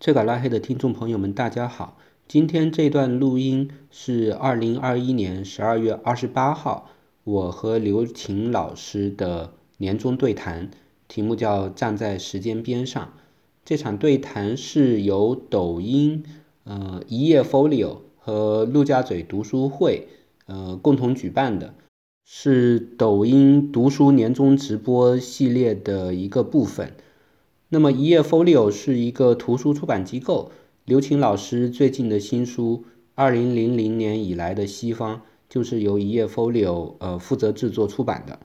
这个拉黑的听众朋友们，大家好。今天这段录音是二零二一年十二月二十八号，我和刘琴老师的年终对谈，题目叫《站在时间边上》。这场对谈是由抖音、呃一页 Folio 和陆家嘴读书会呃共同举办的，是抖音读书年终直播系列的一个部分。那么，一页 Folio 是一个图书出版机构。刘琴老师最近的新书《二零零零年以来的西方》就是由一页 Folio 呃负责制作出版的。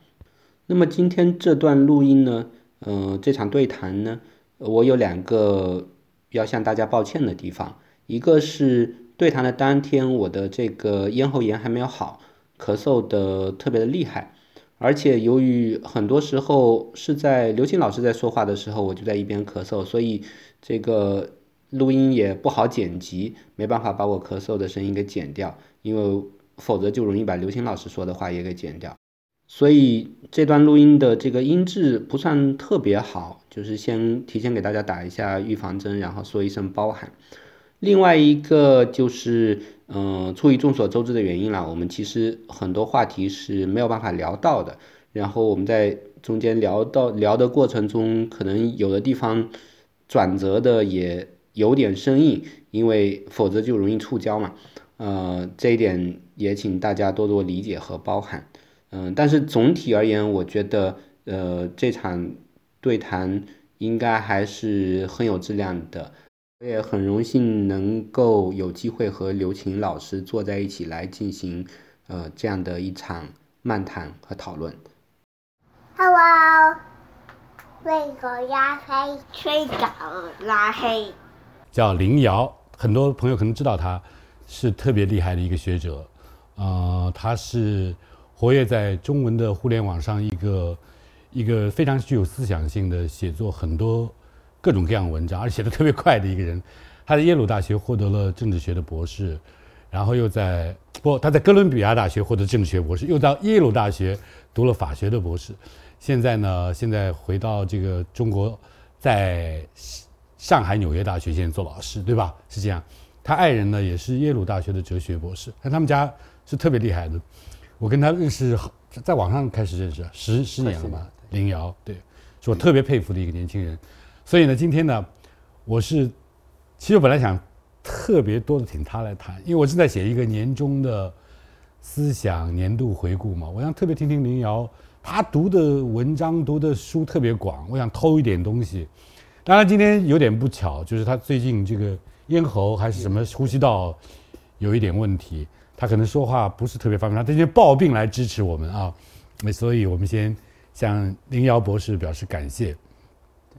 那么今天这段录音呢，呃，这场对谈呢，我有两个要向大家抱歉的地方。一个是对谈的当天，我的这个咽喉炎还没有好，咳嗽的特别的厉害。而且由于很多时候是在刘星老师在说话的时候，我就在一边咳嗽，所以这个录音也不好剪辑，没办法把我咳嗽的声音给剪掉，因为否则就容易把刘星老师说的话也给剪掉。所以这段录音的这个音质不算特别好，就是先提前给大家打一下预防针，然后说一声包涵。另外一个就是。嗯，出于众所周知的原因啦，我们其实很多话题是没有办法聊到的。然后我们在中间聊到聊的过程中，可能有的地方转折的也有点生硬，因为否则就容易触礁嘛。呃，这一点也请大家多多理解和包涵。嗯，但是总体而言，我觉得呃这场对谈应该还是很有质量的。我也很荣幸能够有机会和刘琴老师坐在一起来进行呃这样的一场漫谈和讨论。Hello，那个拉黑，吹稿拉黑，叫林瑶，很多朋友可能知道他，是特别厉害的一个学者，呃，他是活跃在中文的互联网上一个一个非常具有思想性的写作，很多。各种各样文章，而且写的特别快的一个人，他在耶鲁大学获得了政治学的博士，然后又在不，他在哥伦比亚大学获得政治学博士，又到耶鲁大学读了法学的博士，现在呢，现在回到这个中国，在上海纽约大学现在做老师，对吧？是这样。他爱人呢也是耶鲁大学的哲学博士，但他们家是特别厉害的。我跟他认识，在网上开始认识，十十年了吧？林瑶，对，是我特别佩服的一个年轻人。所以呢，今天呢，我是其实本来想特别多的请他来谈，因为我正在写一个年终的思想年度回顾嘛。我想特别听听林瑶，他读的文章、读的书特别广，我想偷一点东西。当然今天有点不巧，就是他最近这个咽喉还是什么呼吸道有一点问题，他可能说话不是特别方便。他今天抱病来支持我们啊，那所以我们先向林瑶博士表示感谢。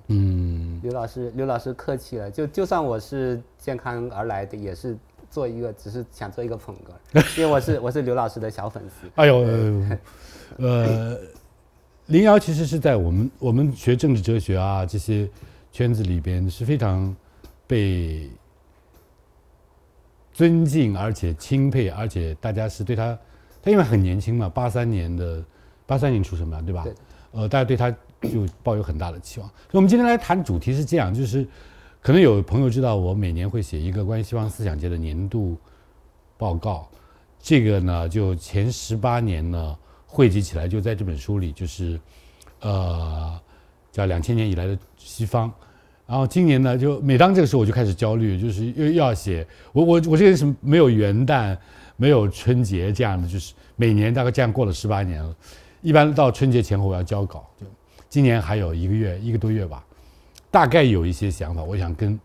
嗯，刘老师，刘老师客气了。就就算我是健康而来的，也是做一个，只是想做一个捧哏，因为我是我是刘老师的小粉丝。哎呦，呃，林瑶其实是在我们我们学政治哲学啊这些圈子里边是非常被尊敬，而且钦佩，而且大家是对他，他因为很年轻嘛，八三年的八三年出生嘛，对吧？对。呃，大家对他。就抱有很大的期望，所以我们今天来谈主题是这样，就是可能有朋友知道，我每年会写一个关于西方思想界的年度报告，这个呢，就前十八年呢汇集起来，就在这本书里，就是呃叫两千年以来的西方，然后今年呢，就每当这个时候我就开始焦虑，就是又要写我我我这个人是没有元旦，没有春节这样的，就是每年大概这样过了十八年了，一般到春节前后我要交稿。今年还有一个月，一个多月吧，大概有一些想法，我想跟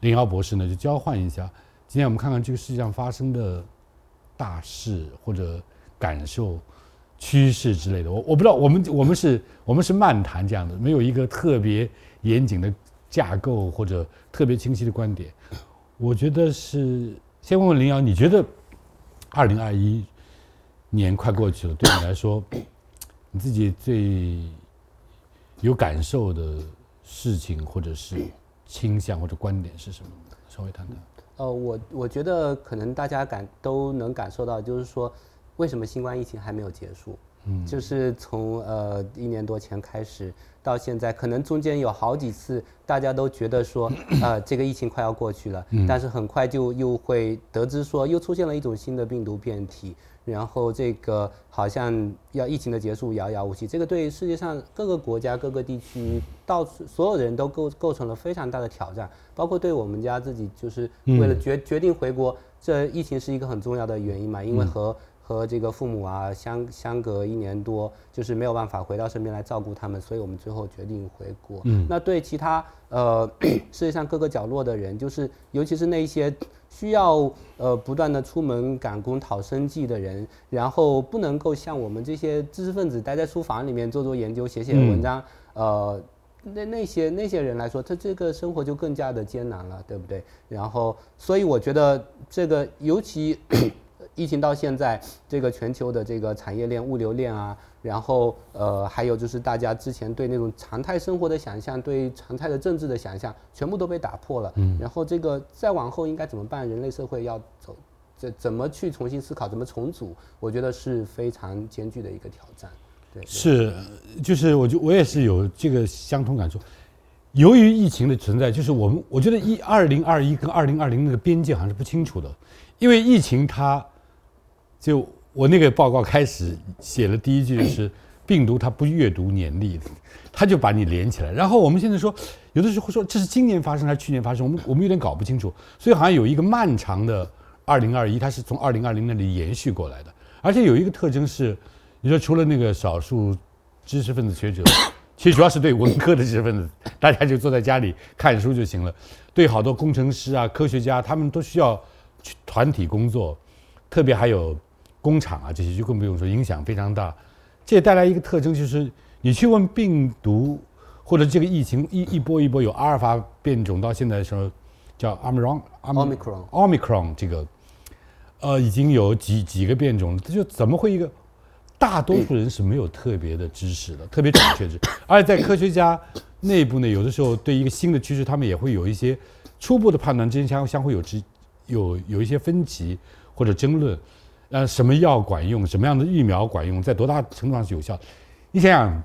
林瑶博士呢就交换一下。今天我们看看这个世界上发生的大事或者感受、趋势之类的。我我不知道，我们我们是我们是漫谈这样的，没有一个特别严谨的架构或者特别清晰的观点。我觉得是先问问林瑶，你觉得二零二一年快过去了，对你来说，你自己最有感受的事情，或者是倾向或者观点是什么？稍微谈谈。呃，我我觉得可能大家感都能感受到，就是说，为什么新冠疫情还没有结束？嗯，就是从呃一年多前开始到现在，可能中间有好几次大家都觉得说，呃，这个疫情快要过去了，但是很快就又会得知说又出现了一种新的病毒变体。然后这个好像要疫情的结束遥遥无期，这个对世界上各个国家、各个地区到所有人都构构成了非常大的挑战，包括对我们家自己，就是为了决决定回国，这疫情是一个很重要的原因嘛，因为和。和这个父母啊相相隔一年多，就是没有办法回到身边来照顾他们，所以我们最后决定回国。嗯，那对其他呃 世界上各个角落的人，就是尤其是那一些需要呃不断的出门赶工讨生计的人，然后不能够像我们这些知识分子待在书房里面做做研究、写写文章，呃，那那些那些人来说，他这个生活就更加的艰难了，对不对？然后，所以我觉得这个尤其。疫情到现在，这个全球的这个产业链、物流链啊，然后呃，还有就是大家之前对那种常态生活的想象，对常态的政治的想象，全部都被打破了。嗯。然后这个再往后应该怎么办？人类社会要走，怎怎么去重新思考，怎么重组？我觉得是非常艰巨的一个挑战。对。是，就是我就我也是有这个相同感受。由于疫情的存在，就是我们我觉得一二零二一跟二零二零那个边界好像是不清楚的，因为疫情它。就我那个报告开始写了第一句就是 病毒它不阅读年历，它就把你连起来。然后我们现在说，有的时候说这是今年发生还是去年发生，我们我们有点搞不清楚。所以好像有一个漫长的二零二一，它是从二零二零那里延续过来的。而且有一个特征是，你说除了那个少数知识分子学者，其实主要是对文科的知识分子，大家就坐在家里看书就行了。对好多工程师啊、科学家，他们都需要去团体工作，特别还有。工厂啊，这些就更不用说，影响非常大。这也带来一个特征，就是你去问病毒或者这个疫情一一波一波有阿尔法变种，到现在的时候叫 omicron omicron 这个，呃，已经有几几个变种了。这就怎么会一个大多数人是没有特别的知识的，特别准确知，而且在科学家内部呢，有的时候对一个新的趋势，他们也会有一些初步的判断，之间相相互有之有有一些分歧或者争论。呃，什么药管用？什么样的疫苗管用？在多大程度上是有效？你想想，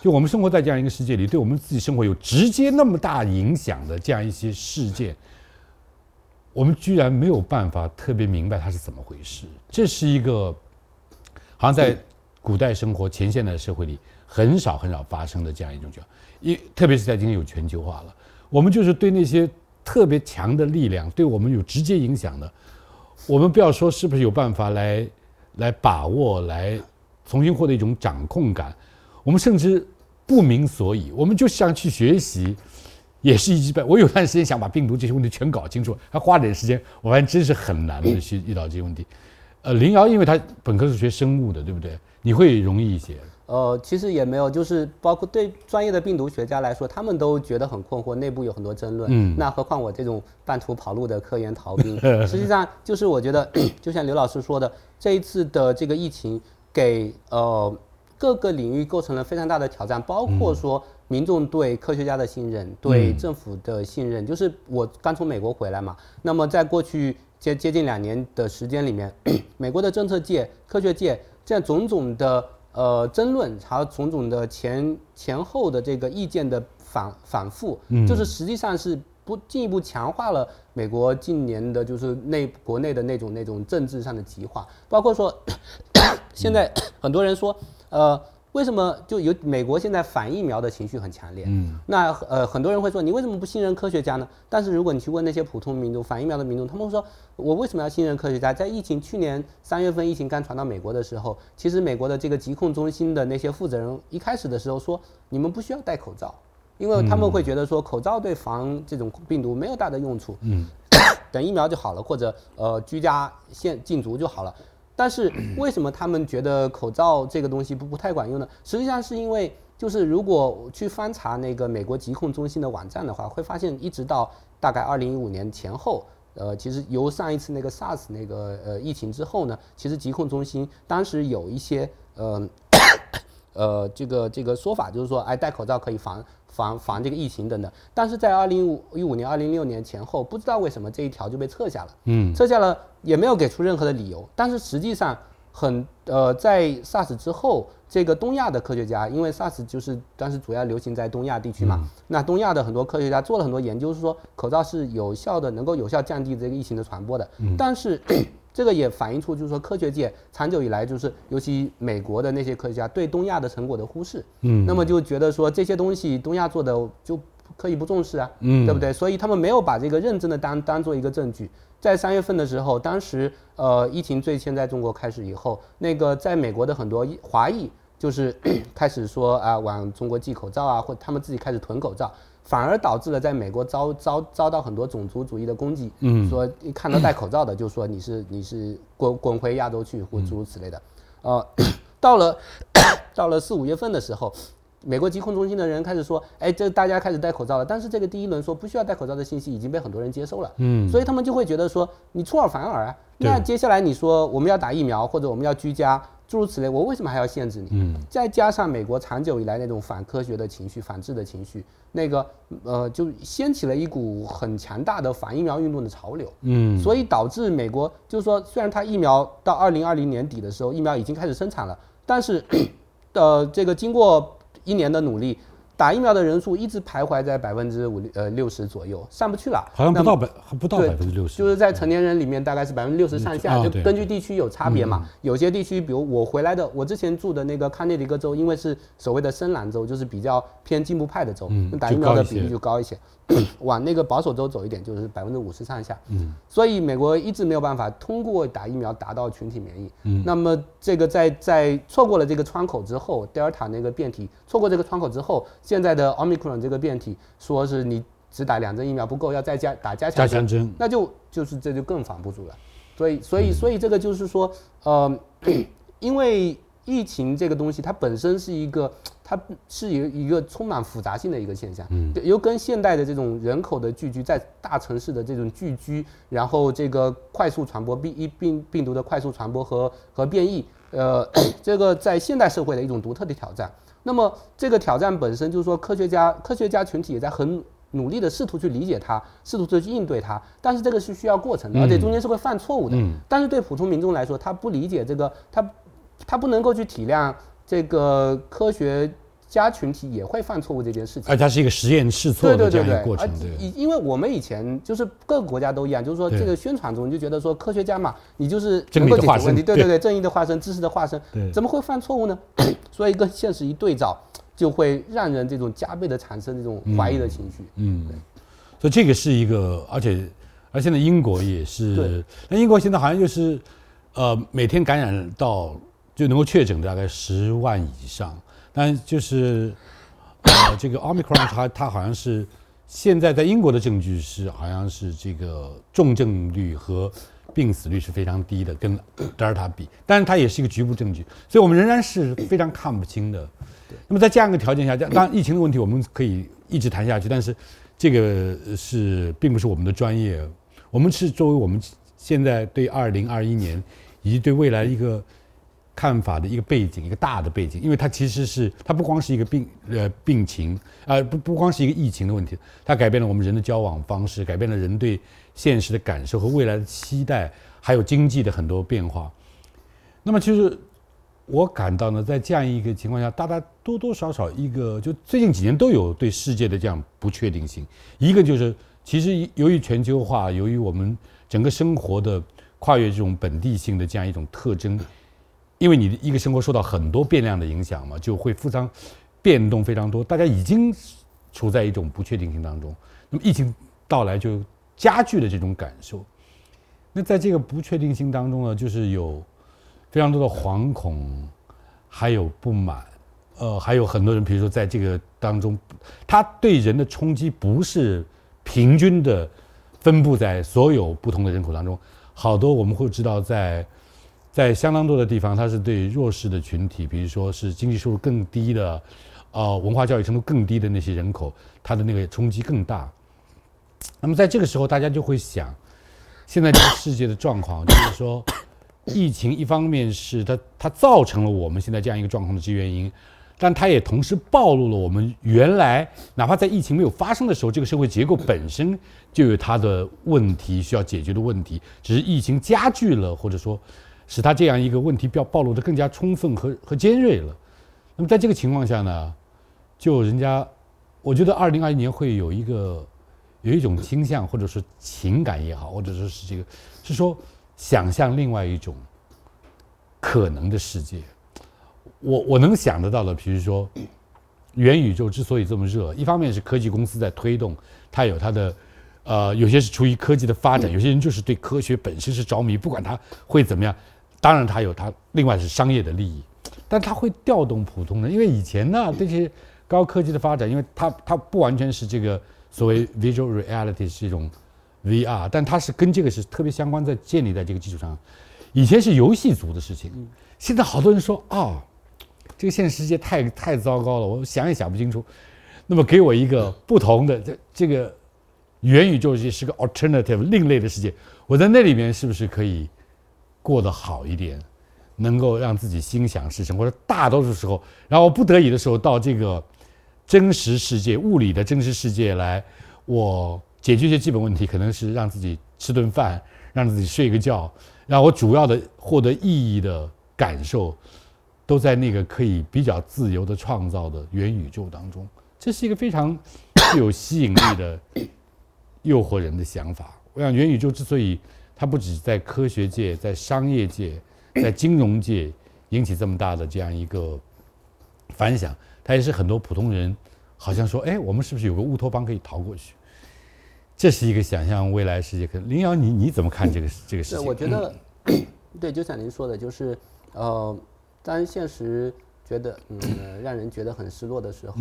就我们生活在这样一个世界里，对我们自己生活有直接那么大影响的这样一些事件，我们居然没有办法特别明白它是怎么回事。这是一个好像在古代生活前现代社会里很少很少发生的这样一种情况，一特别是在今天有全球化了，我们就是对那些特别强的力量，对我们有直接影响的。我们不要说是不是有办法来，来把握，来重新获得一种掌控感。我们甚至不明所以，我们就想去学习，也是一击败。我有段时间想把病毒这些问题全搞清楚，还花点时间，我发现真是很难的去遇到这些问题。呃，林瑶，因为他本科是学生物的，对不对？你会容易一些。呃，其实也没有，就是包括对专业的病毒学家来说，他们都觉得很困惑，内部有很多争论。嗯，那何况我这种半途跑路的科研逃兵，实际上就是我觉得，就像刘老师说的，这一次的这个疫情给呃各个领域构成了非常大的挑战，包括说民众对科学家的信任，对政府的信任。就是我刚从美国回来嘛，那么在过去接接近两年的时间里面，美国的政策界、科学界这样种种的。呃，争论还有种种的前前后的这个意见的反反复，就是实际上是不进一步强化了美国近年的，就是内国内的那种那种政治上的极化，包括说，现在很多人说，呃。为什么就有美国现在反疫苗的情绪很强烈？嗯，那呃很多人会说你为什么不信任科学家呢？但是如果你去问那些普通民众反疫苗的民众，他们会说我为什么要信任科学家？在疫情去年三月份疫情刚传到美国的时候，其实美国的这个疾控中心的那些负责人一开始的时候说你们不需要戴口罩，因为他们会觉得说口罩对防这种病毒没有大的用处，嗯，等疫苗就好了，或者呃居家限禁足就好了。但是为什么他们觉得口罩这个东西不不太管用呢？实际上是因为，就是如果去翻查那个美国疾控中心的网站的话，会发现一直到大概二零一五年前后，呃，其实由上一次那个 SARS 那个呃疫情之后呢，其实疾控中心当时有一些呃 呃这个这个说法，就是说，哎，戴口罩可以防。防防这个疫情等等，但是在二零五一五年、二零六年前后，不知道为什么这一条就被撤下了。嗯，撤下了也没有给出任何的理由。但是实际上，很呃，在 SARS 之后，这个东亚的科学家，因为 SARS 就是当时主要流行在东亚地区嘛，那东亚的很多科学家做了很多研究，是说口罩是有效的，能够有效降低这个疫情的传播的。但是这个也反映出，就是说科学界长久以来就是，尤其美国的那些科学家对东亚的成果的忽视。嗯，那么就觉得说这些东西东亚做的就可以不重视啊，嗯，对不对？所以他们没有把这个认真的当当做一个证据。在三月份的时候，当时呃疫情最先在中国开始以后，那个在美国的很多华裔就是 开始说啊往中国寄口罩啊，或他们自己开始囤口罩，反而导致了在美国遭遭遭到很多种族主义的攻击。嗯，说一看到戴口罩的就说你是你是滚滚回亚洲去或诸如此类的。呃，到了到了四五月份的时候。美国疾控中心的人开始说，哎，这大家开始戴口罩了。但是这个第一轮说不需要戴口罩的信息已经被很多人接受了，嗯，所以他们就会觉得说，你出尔反尔啊。那接下来你说我们要打疫苗或者我们要居家，诸如此类，我为什么还要限制你？嗯，再加上美国长久以来那种反科学的情绪、反制的情绪，那个呃，就掀起了一股很强大的反疫苗运动的潮流，嗯，所以导致美国就是说，虽然它疫苗到二零二零年底的时候疫苗已经开始生产了，但是 呃，这个经过一年的努力，打疫苗的人数一直徘徊在百分之五呃六十左右，上不去了。好像不到百还，不到百分之六十。就是在成年人里面大概是百分之六十上下，就根据地区有差别嘛。有些地区，比如我回来的，我之前住的那个康涅狄格州，因为是所谓的深蓝州，就是比较偏进步派的州，打疫苗的比例就高一些。往那个保守州走一点，就是百分之五十上下。嗯，所以美国一直没有办法通过打疫苗达到群体免疫。嗯，那么这个在在错过了这个窗口之后德尔塔那个变体错过这个窗口之后，现在的 Omicron 这个变体说是你只打两针疫苗不够，要再加打加强针，那就就是这就更防不住了。所以所以所以这个就是说，呃，因为疫情这个东西它本身是一个。它是有一个充满复杂性的一个现象，嗯，又跟现代的这种人口的聚居，在大城市的这种聚居，然后这个快速传播病一病病毒的快速传播和和变异，呃，这个在现代社会的一种独特的挑战。那么这个挑战本身就是说，科学家科学家群体也在很努力的试图去理解它，试图去应对它，但是这个是需要过程的，而且中间是会犯错误的。嗯，但是对普通民众来说，他不理解这个，他他不能够去体谅。这个科学家群体也会犯错误这件事情，而它是一个实验试错的这样一个过程。因因为我们以前就是各个国家都一样，就是说这个宣传中就觉得说科学家嘛，你就是能够解决问题，对对对，正义的化身，知识的化身，怎么会犯错误呢？所以跟现实一对照，就会让人这种加倍的产生这种怀疑的情绪。嗯，所以这个是一个，而且而现在英国也是，那英国现在好像就是呃每天感染到。就能够确诊大概十万以上，但就是呃，这个 Omicron 它它好像是现在在英国的证据是好像是这个重症率和病死率是非常低的，跟 德尔塔比，但是它也是一个局部证据，所以我们仍然是非常看不清的。那么在这样一个条件下，当然疫情的问题我们可以一直谈下去，但是这个是并不是我们的专业，我们是作为我们现在对二零二一年以及对未来一个。看法的一个背景，一个大的背景，因为它其实是它不光是一个病呃病情啊，不不光是一个疫情的问题，它改变了我们人的交往方式，改变了人对现实的感受和未来的期待，还有经济的很多变化。那么，其实我感到呢，在这样一个情况下，大家多多少少一个，就最近几年都有对世界的这样不确定性。一个就是，其实由于全球化，由于我们整个生活的跨越这种本地性的这样一种特征。因为你的一个生活受到很多变量的影响嘛，就会非常变动非常多，大家已经处在一种不确定性当中。那么疫情到来就加剧了这种感受。那在这个不确定性当中呢，就是有非常多的惶恐，还有不满，呃，还有很多人，比如说在这个当中，他对人的冲击不是平均的分布在所有不同的人口当中，好多我们会知道在。在相当多的地方，它是对弱势的群体，比如说是经济收入更低的，呃，文化教育程度更低的那些人口，它的那个冲击更大。那么在这个时候，大家就会想，现在这个世界的状况，就是说，疫情一方面是它它造成了我们现在这样一个状况的这原因，但它也同时暴露了我们原来哪怕在疫情没有发生的时候，这个社会结构本身就有它的问题需要解决的问题，只是疫情加剧了，或者说。使他这样一个问题表暴露的更加充分和和尖锐了。那么在这个情况下呢，就人家，我觉得二零二一年会有一个有一种倾向，或者是情感也好，或者说是这个，是说想象另外一种可能的世界。我我能想得到的，比如说元宇宙之所以这么热，一方面是科技公司在推动，它有它的。呃，有些是出于科技的发展，有些人就是对科学本身是着迷，不管它会怎么样。当然，它有它另外是商业的利益，但它会调动普通人，因为以前呢，这些高科技的发展，因为它它不完全是这个所谓 visual reality 是一种 VR，但它是跟这个是特别相关，在建立在这个基础上。以前是游戏族的事情，现在好多人说啊，这个现实世界太太糟糕了，我想也想不清楚。那么给我一个不同的这这个。元宇宙界是个 alternative 另类的世界，我在那里面是不是可以过得好一点，能够让自己心想事成？或者大多数时候，然后不得已的时候到这个真实世界、物理的真实世界来，我解决一些基本问题，可能是让自己吃顿饭，让自己睡个觉，让我主要的获得意义的感受，都在那个可以比较自由的创造的元宇宙当中。这是一个非常具有吸引力的。诱惑人的想法，我想元宇宙之所以它不止在科学界、在商业界、在金融界引起这么大的这样一个反响，它也是很多普通人好像说：“哎，我们是不是有个乌托邦可以逃过去？”这是一个想象未来世界。可林瑶，你你怎么看这个这个事情？我觉得，对，就像您说的，就是呃，当现实觉得嗯让人觉得很失落的时候、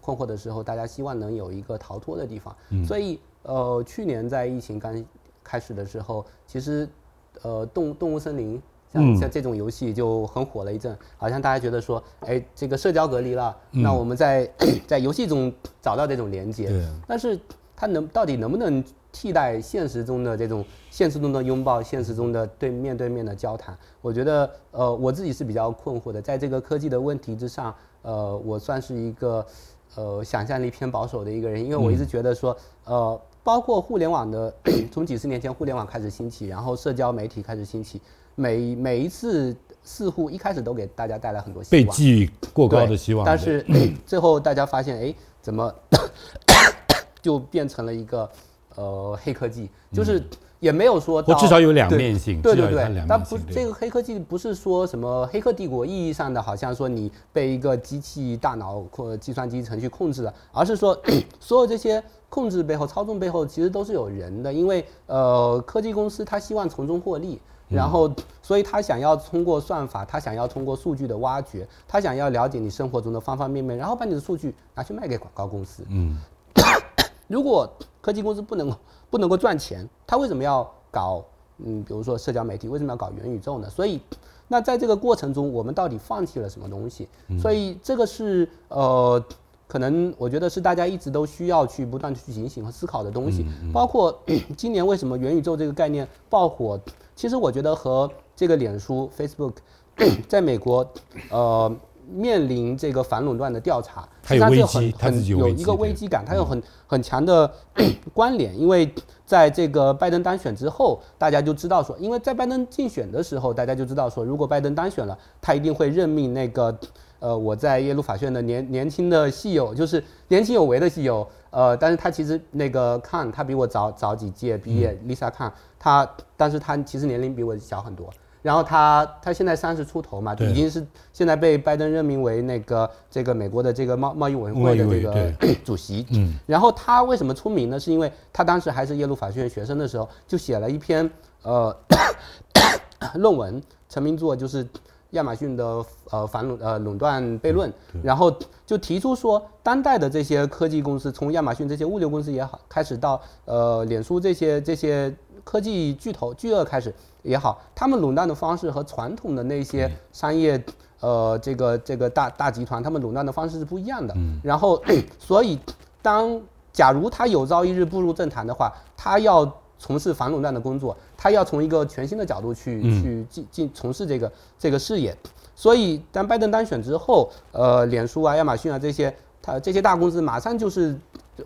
困惑的时候，大家希望能有一个逃脱的地方，所以。呃，去年在疫情刚开始的时候，其实，呃，动动物森林像像这种游戏就很火了一阵，好像大家觉得说，哎，这个社交隔离了，那我们在在游戏中找到这种连接，但是它能到底能不能替代现实中的这种现实中的拥抱，现实中的对面对面的交谈？我觉得，呃，我自己是比较困惑的，在这个科技的问题之上，呃，我算是一个呃想象力偏保守的一个人，因为我一直觉得说，呃。包括互联网的，从几十年前互联网开始兴起，然后社交媒体开始兴起，每每一次似乎一开始都给大家带来很多希望，被寄予过高的希望，但是 最后大家发现，哎，怎么就变成了一个呃黑科技？就是也没有说，我至少有两面性，对对对，但不这个黑科技不是说什么黑客帝国意义上的，好像说你被一个机器大脑或计算机程序控制了，而是说 所有这些。控制背后、操纵背后其实都是有人的，因为呃，科技公司它希望从中获利，然后 所以他想要通过算法，他想要通过数据的挖掘，他想要了解你生活中的方方面面，然后把你的数据拿去卖给广告公司。嗯，如果科技公司不能不能够赚钱，他为什么要搞嗯，比如说社交媒体，为什么要搞元宇宙呢？所以，那在这个过程中，我们到底放弃了什么东西？所以这个是呃。可能我觉得是大家一直都需要去不断去警醒和思考的东西，包括 今年为什么元宇宙这个概念爆火，其实我觉得和这个脸书 Facebook 在美国呃面临这个反垄断的调查，它有危机，它有一个危机感，它有很很强的 关联，因为在这个拜登当选之后，大家就知道说，因为在拜登竞选的时候，大家就知道说，如果拜登当选了，他一定会任命那个。呃，我在耶鲁法学院的年年轻的系友，就是年轻有为的系友，呃，但是他其实那个看他比我早早几届毕业，Lisa 看他，但是他其实年龄比我小很多。然后他他现在三十出头嘛，已经是现在被拜登任命为那个这个美国的这个贸贸易委员会的这个 主席。嗯。然后他为什么出名呢？是因为他当时还是耶鲁法学院学生的时候，就写了一篇呃 论文，成名作就是。亚马逊的呃反垄呃垄断悖论，然后就提出说，当代的这些科技公司，从亚马逊这些物流公司也好，开始到呃脸书这些这些科技巨头巨鳄开始也好，他们垄断的方式和传统的那些商业呃这个这个大大集团，他们垄断的方式是不一样的。然后 所以当假如他有朝一日步入政坛的话，他要。从事反垄断的工作，他要从一个全新的角度去去进进从事这个这个事业，所以当拜登当选之后，呃，脸书啊、亚马逊啊这些，他这些大公司马上就是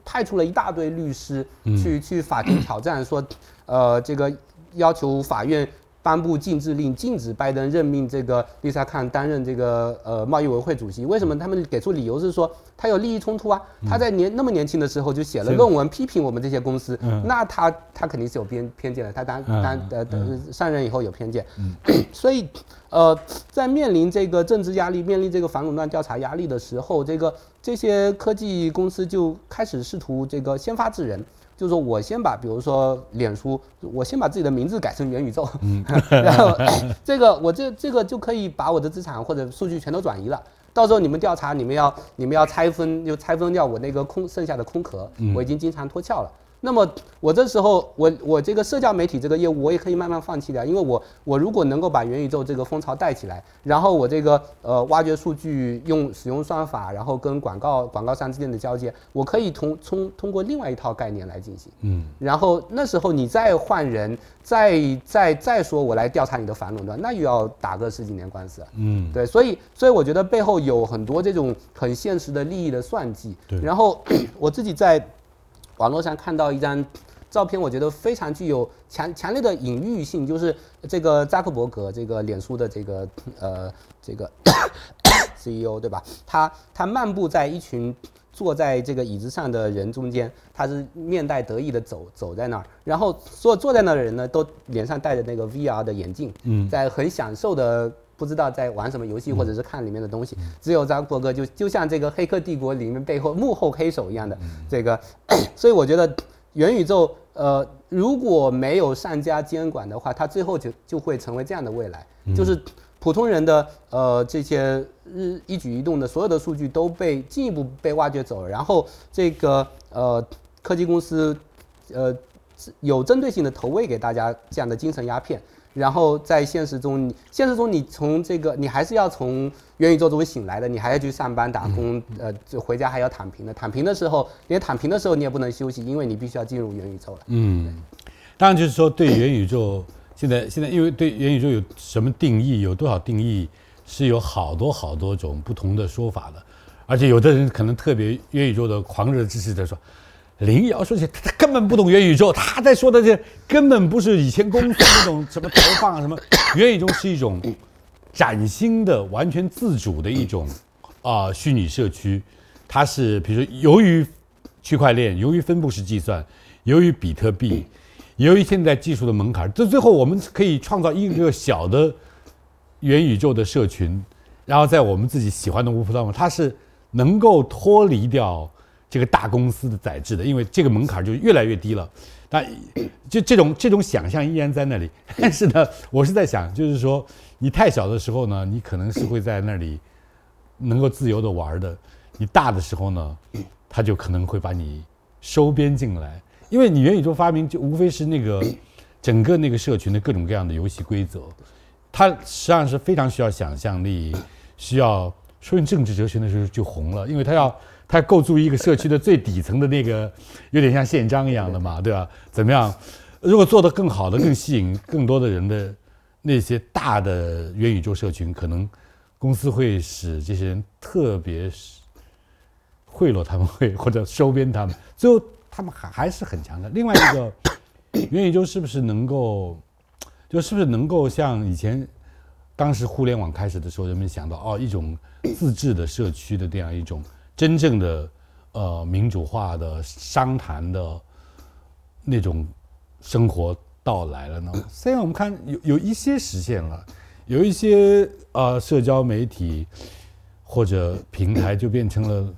派出了一大堆律师去去法庭挑战，说，呃，这个要求法院颁布禁制令，禁止拜登任命这个丽莎康担任这个呃贸易委员会主席。为什么？他们给出理由是说他有利益冲突啊。他在年那么年轻的时候就写了论文批评我们这些公司，那他他肯定是有偏偏见的。他当当呃上任以后有偏见，所以呃在面临这个政治压力、面临这个反垄断调查压力的时候，这个这些科技公司就开始试图这个先发制人。就是说我先把，比如说脸书，我先把自己的名字改成元宇宙，然后这个我这这个就可以把我的资产或者数据全都转移了。到时候你们调查，你们要你们要拆分，就拆分掉我那个空剩下的空壳，我已经经常脱壳了。那么我这时候，我我这个社交媒体这个业务，我也可以慢慢放弃掉，因为我我如果能够把元宇宙这个风潮带起来，然后我这个呃挖掘数据，用使用算法，然后跟广告广告商之间的交接，我可以通通通过另外一套概念来进行，嗯，然后那时候你再换人，再再再说我来调查你的反垄断，那又要打个十几年官司，嗯，对，所以所以我觉得背后有很多这种很现实的利益的算计，对，然后 我自己在。网络上看到一张照片，我觉得非常具有强强烈的隐喻性，就是这个扎克伯格，这个脸书的这个呃这个 CEO 对吧？他他漫步在一群坐在这个椅子上的人中间，他是面带得意的走走在那儿，然后所有坐在那儿的人呢，都脸上戴着那个 VR 的眼镜，嗯，在很享受的。不知道在玩什么游戏，或者是看里面的东西。只有张国哥就就像这个《黑客帝国》里面背后幕后黑手一样的这个，所以我觉得元宇宙呃如果没有上家监管的话，它最后就就会成为这样的未来，就是普通人的呃这些日一举一动的所有的数据都被进一步被挖掘走了，然后这个呃科技公司呃有针对性的投喂给大家这样的精神鸦片。然后在现实中，你现实中你从这个，你还是要从元宇宙中醒来的，你还要去上班打工，呃，就回家还要躺平的。躺平的时候，连躺平的时候你也不能休息，因为你必须要进入元宇宙了。嗯，当然就是说，对元宇宙现在现在，因为对元宇宙有什么定义，有多少定义，是有好多好多种不同的说法的，而且有的人可能特别元宇宙的狂热支持者说。林瑶说起他根本不懂元宇宙，他在说的这根本不是以前公司那种什么投放啊什么，元宇宙是一种崭新的、完全自主的一种啊虚拟社区。它是比如说由于区块链、由于分布式计算、由于比特币、由于现在技术的门槛，这最后我们可以创造一个小的元宇宙的社群，然后在我们自己喜欢的乌托邦，它是能够脱离掉。这个大公司的宰制的，因为这个门槛就越来越低了，但 就这种这种想象依然在那里。但是呢，我是在想，就是说你太小的时候呢，你可能是会在那里能够自由的玩的；你大的时候呢，他就可能会把你收编进来。因为你元宇宙发明就无非是那个整个那个社群的各种各样的游戏规则，它实际上是非常需要想象力，需要说用政治哲学的时候就红了，因为它要。它构筑一个社区的最底层的那个，有点像宪章一样的嘛，对吧？怎么样？如果做得更好的、更吸引更多的人的那些大的元宇宙社群，可能公司会使这些人特别贿赂他们，会或者收编他们，最后他们还还是很强的。另外一个，元宇宙是不是能够，就是不是能够像以前当时互联网开始的时候，人们想到哦，一种自治的社区的这样一种。真正的，呃，民主化的商谈的那种生活到来了呢？虽然我们看有有一些实现了，有一些呃社交媒体或者平台就变成了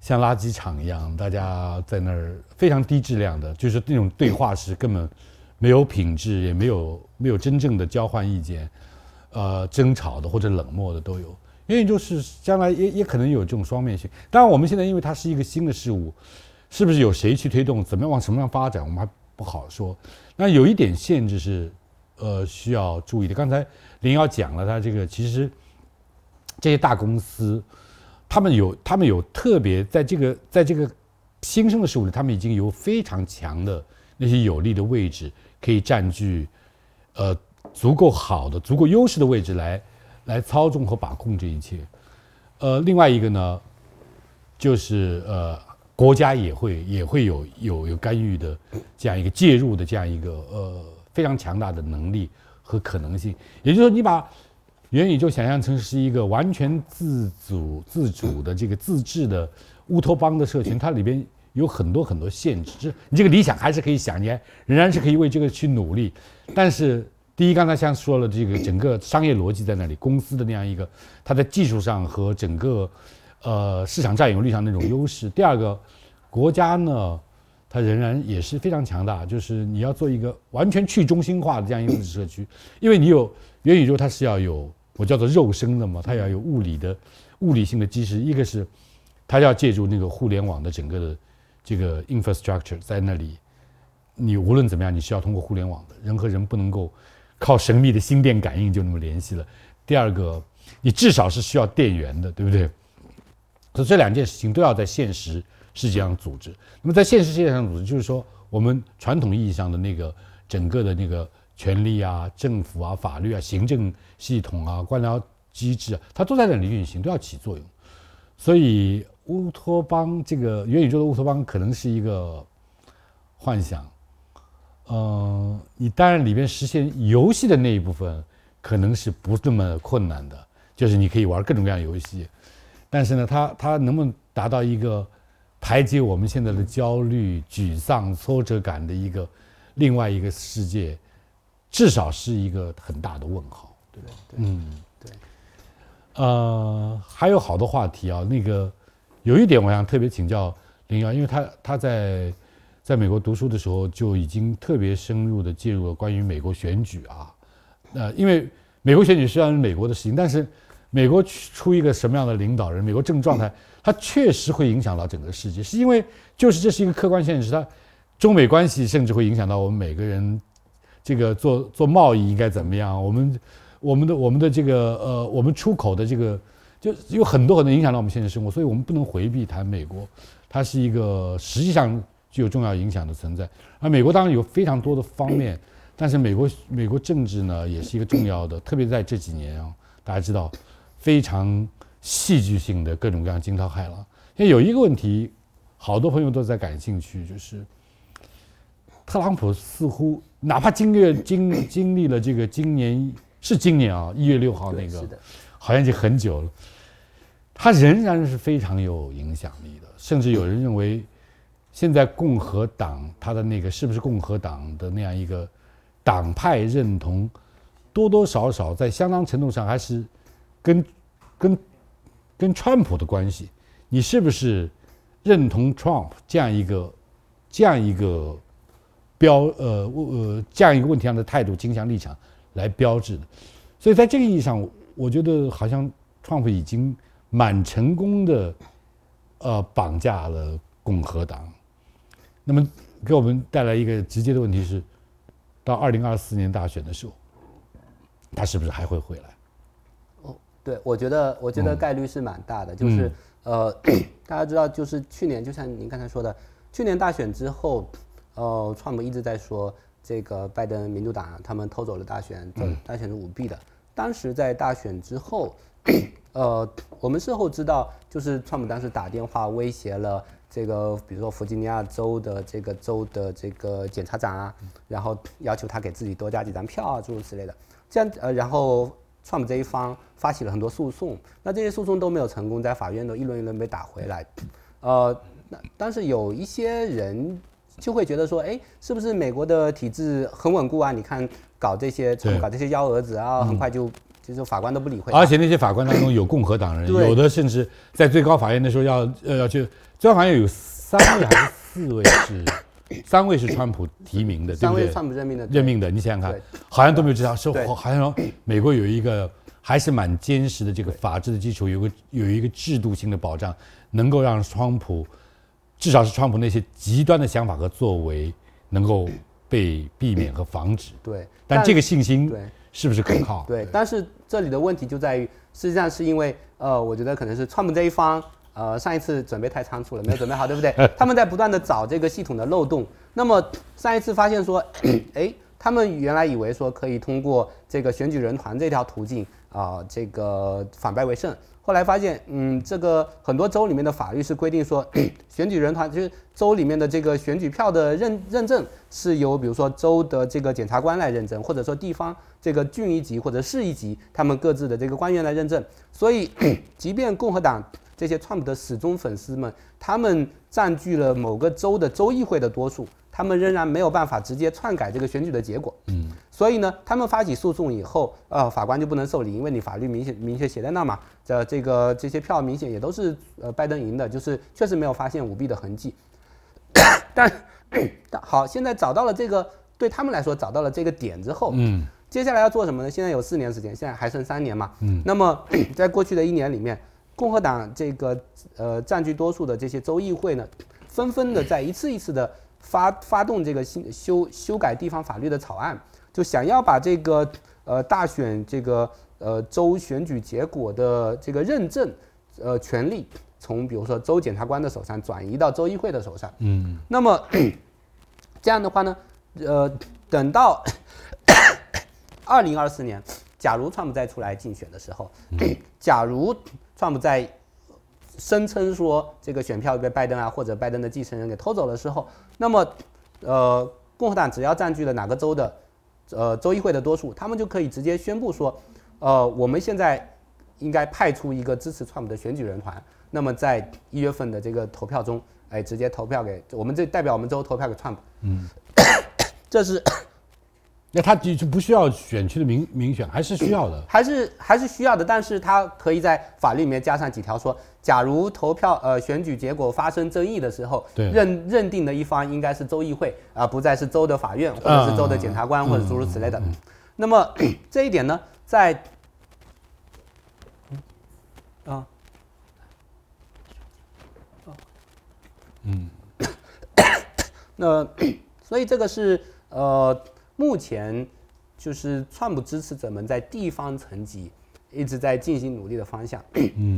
像垃圾场一样，大家在那儿非常低质量的，就是那种对话是根本没有品质，也没有没有真正的交换意见，呃，争吵的或者冷漠的都有。因为就是将来也也可能有这种双面性。当然，我们现在因为它是一个新的事物，是不是有谁去推动，怎么样往什么样发展，我们还不好说。那有一点限制是，呃，需要注意的。刚才林瑶讲了，他这个其实这些大公司，他们有他们有特别在这个在这个新生的事物里，他们已经有非常强的那些有利的位置，可以占据呃足够好的、足够优势的位置来。来操纵和把控这一切，呃，另外一个呢，就是呃，国家也会也会有有有干预的这样一个介入的这样一个呃非常强大的能力和可能性。也就是说，你把元宇宙想象成是一个完全自主、自主的这个自治的乌托邦的社群，它里边有很多很多限制。这你这个理想还是可以想，你仍然是可以为这个去努力。但是，第一，刚才像说了，这个整个商业逻辑在那里，公司的那样一个它在技术上和整个呃市场占有率上那种优势。第二个，国家呢？它仍然也是非常强大，就是你要做一个完全去中心化的这样一个社区，因为你有元宇宙，它是要有我叫做肉身的嘛，它要有物理的物理性的基石，一个是它要借助那个互联网的整个的这个 infrastructure 在那里，你无论怎么样，你是要通过互联网的，人和人不能够靠神秘的心电感应就那么联系了。第二个，你至少是需要电源的，对不对？所以这两件事情都要在现实。世界上组织，那么在现实世界上组织，就是说我们传统意义上的那个整个的那个权力啊、政府啊、法律啊、行政系统啊、官僚机制啊，它都在那里运行，都要起作用。所以乌托邦这个元宇宙的乌托邦可能是一个幻想。嗯，你当然里边实现游戏的那一部分可能是不这么困难的，就是你可以玩各种各样游戏。但是呢，它它能不能达到一个？排解我们现在的焦虑、沮丧、挫折感的一个另外一个世界，至少是一个很大的问号，对不对？嗯，对。呃，还有好多话题啊。那个有一点，我想特别请教林瑶，因为他他在在美国读书的时候就已经特别深入的介入了关于美国选举啊。呃，因为美国选举虽然是美国的事情，但是美国出一个什么样的领导人，美国政治状态。它确实会影响到整个世界，是因为就是这是一个客观现实。它中美关系甚至会影响到我们每个人，这个做做贸易应该怎么样？我们我们的我们的这个呃，我们出口的这个就有很多很多影响到我们现实生活，所以我们不能回避谈美国，它是一个实际上具有重要影响的存在。而美国当然有非常多的方面，但是美国美国政治呢也是一个重要的，特别在这几年啊，大家知道非常。戏剧性的各种各样惊涛骇浪。因为有一个问题，好多朋友都在感兴趣，就是特朗普似乎哪怕经历经经历了这个今年是今年啊一月六号那个，好像已经很久了，他仍然是非常有影响力的。甚至有人认为，现在共和党他的那个是不是共和党的那样一个党派认同，多多少少在相当程度上还是跟跟。跟川普的关系，你是不是认同 Trump 这样一个这样一个标呃呃这样一个问题上的态度、倾向、立场来标志的？所以在这个意义上，我觉得好像 Trump 已经蛮成功的呃绑架了共和党。那么给我们带来一个直接的问题是：到二零二四年大选的时候，他是不是还会回来？哦对，我觉得，我觉得概率是蛮大的。就是，呃，大家知道，就是去年，就像您刚才说的，去年大选之后，呃，川普一直在说这个拜登民主党他们偷走了大选，大选是舞弊的。当时在大选之后，呃，我们事后知道，就是川普当时打电话威胁了这个，比如说弗吉尼亚州的这个州的这个检察长啊，然后要求他给自己多加几张票啊，诸如此类的。这样，呃，然后。川普这一方发起了很多诉讼，那这些诉讼都没有成功，在法院都一轮一轮被打回来。呃，那但是有一些人就会觉得说，哎，是不是美国的体制很稳固啊？你看搞这些，搞这些幺蛾子啊，很快就就是法官都不理会。而且那些法官当中有共和党人，有的甚至在最高法院的时候要呃要去，最高法院有三位还是四位是。三位是川普提名的，对不对？川普任命的，任命的。你想想看，好像都没有知道，是好像说美国有一个还是蛮坚实的这个法治的基础，有个有一个制度性的保障，能够让川普至少是川普那些极端的想法和作为能够被避免和防止。对，但这个信心是不是可靠？对，但是这里的问题就在于，实际上是因为呃，我觉得可能是川普这一方。呃，上一次准备太仓促了，没有准备好，对不对？他们在不断的找这个系统的漏洞。那么上一次发现说，哎，他们原来以为说可以通过这个选举人团这条途径啊这个反败为胜。后来发现，嗯，这个很多州里面的法律是规定说，选举人团就是州里面的这个选举票的认认证是由比如说州的这个检察官来认证，或者说地方这个郡一级或者市一级他们各自的这个官员来认证。所以，即便共和党这些川普的死忠粉丝们，他们占据了某个州的州议会的多数。他们仍然没有办法直接篡改这个选举的结果，嗯，所以呢，他们发起诉讼以后，呃，法官就不能受理，因为你法律明显明确写在那嘛，这这个这些票明显也都是呃拜登赢的，就是确实没有发现舞弊的痕迹。但好，现在找到了这个，对他们来说找到了这个点之后，嗯，接下来要做什么呢？现在有四年时间，现在还剩三年嘛，嗯，那么在过去的一年里面，共和党这个呃占据多数的这些州议会呢，纷纷的在一次一次的。发发动这个新修修改地方法律的草案，就想要把这个呃大选这个呃州选举结果的这个认证呃权利，从比如说州检察官的手上转移到州议会的手上。嗯。那么这样的话呢，呃，等到 二零二四年，假如川普再出来竞选的时候，假如川普在。声称说这个选票被拜登啊或者拜登的继承人给偷走的时候，那么，呃，共和党只要占据了哪个州的，呃，州议会的多数，他们就可以直接宣布说，呃，我们现在应该派出一个支持川普的选举人团，那么在一月份的这个投票中，哎，直接投票给我们这代表我们州投票给川普。嗯，这是。那他就就不需要选区的民民选，还是需要的，还是还是需要的，但是他可以在法律里面加上几条，说假如投票呃选举结果发生争议的时候，认认定的一方应该是州议会，而不再是州的法院或者是州的检察官或者诸如此类的。那么 这一点呢，在啊，嗯，那 所以这个是呃。目前，就是川普支持者们在地方层级一直在进行努力的方向。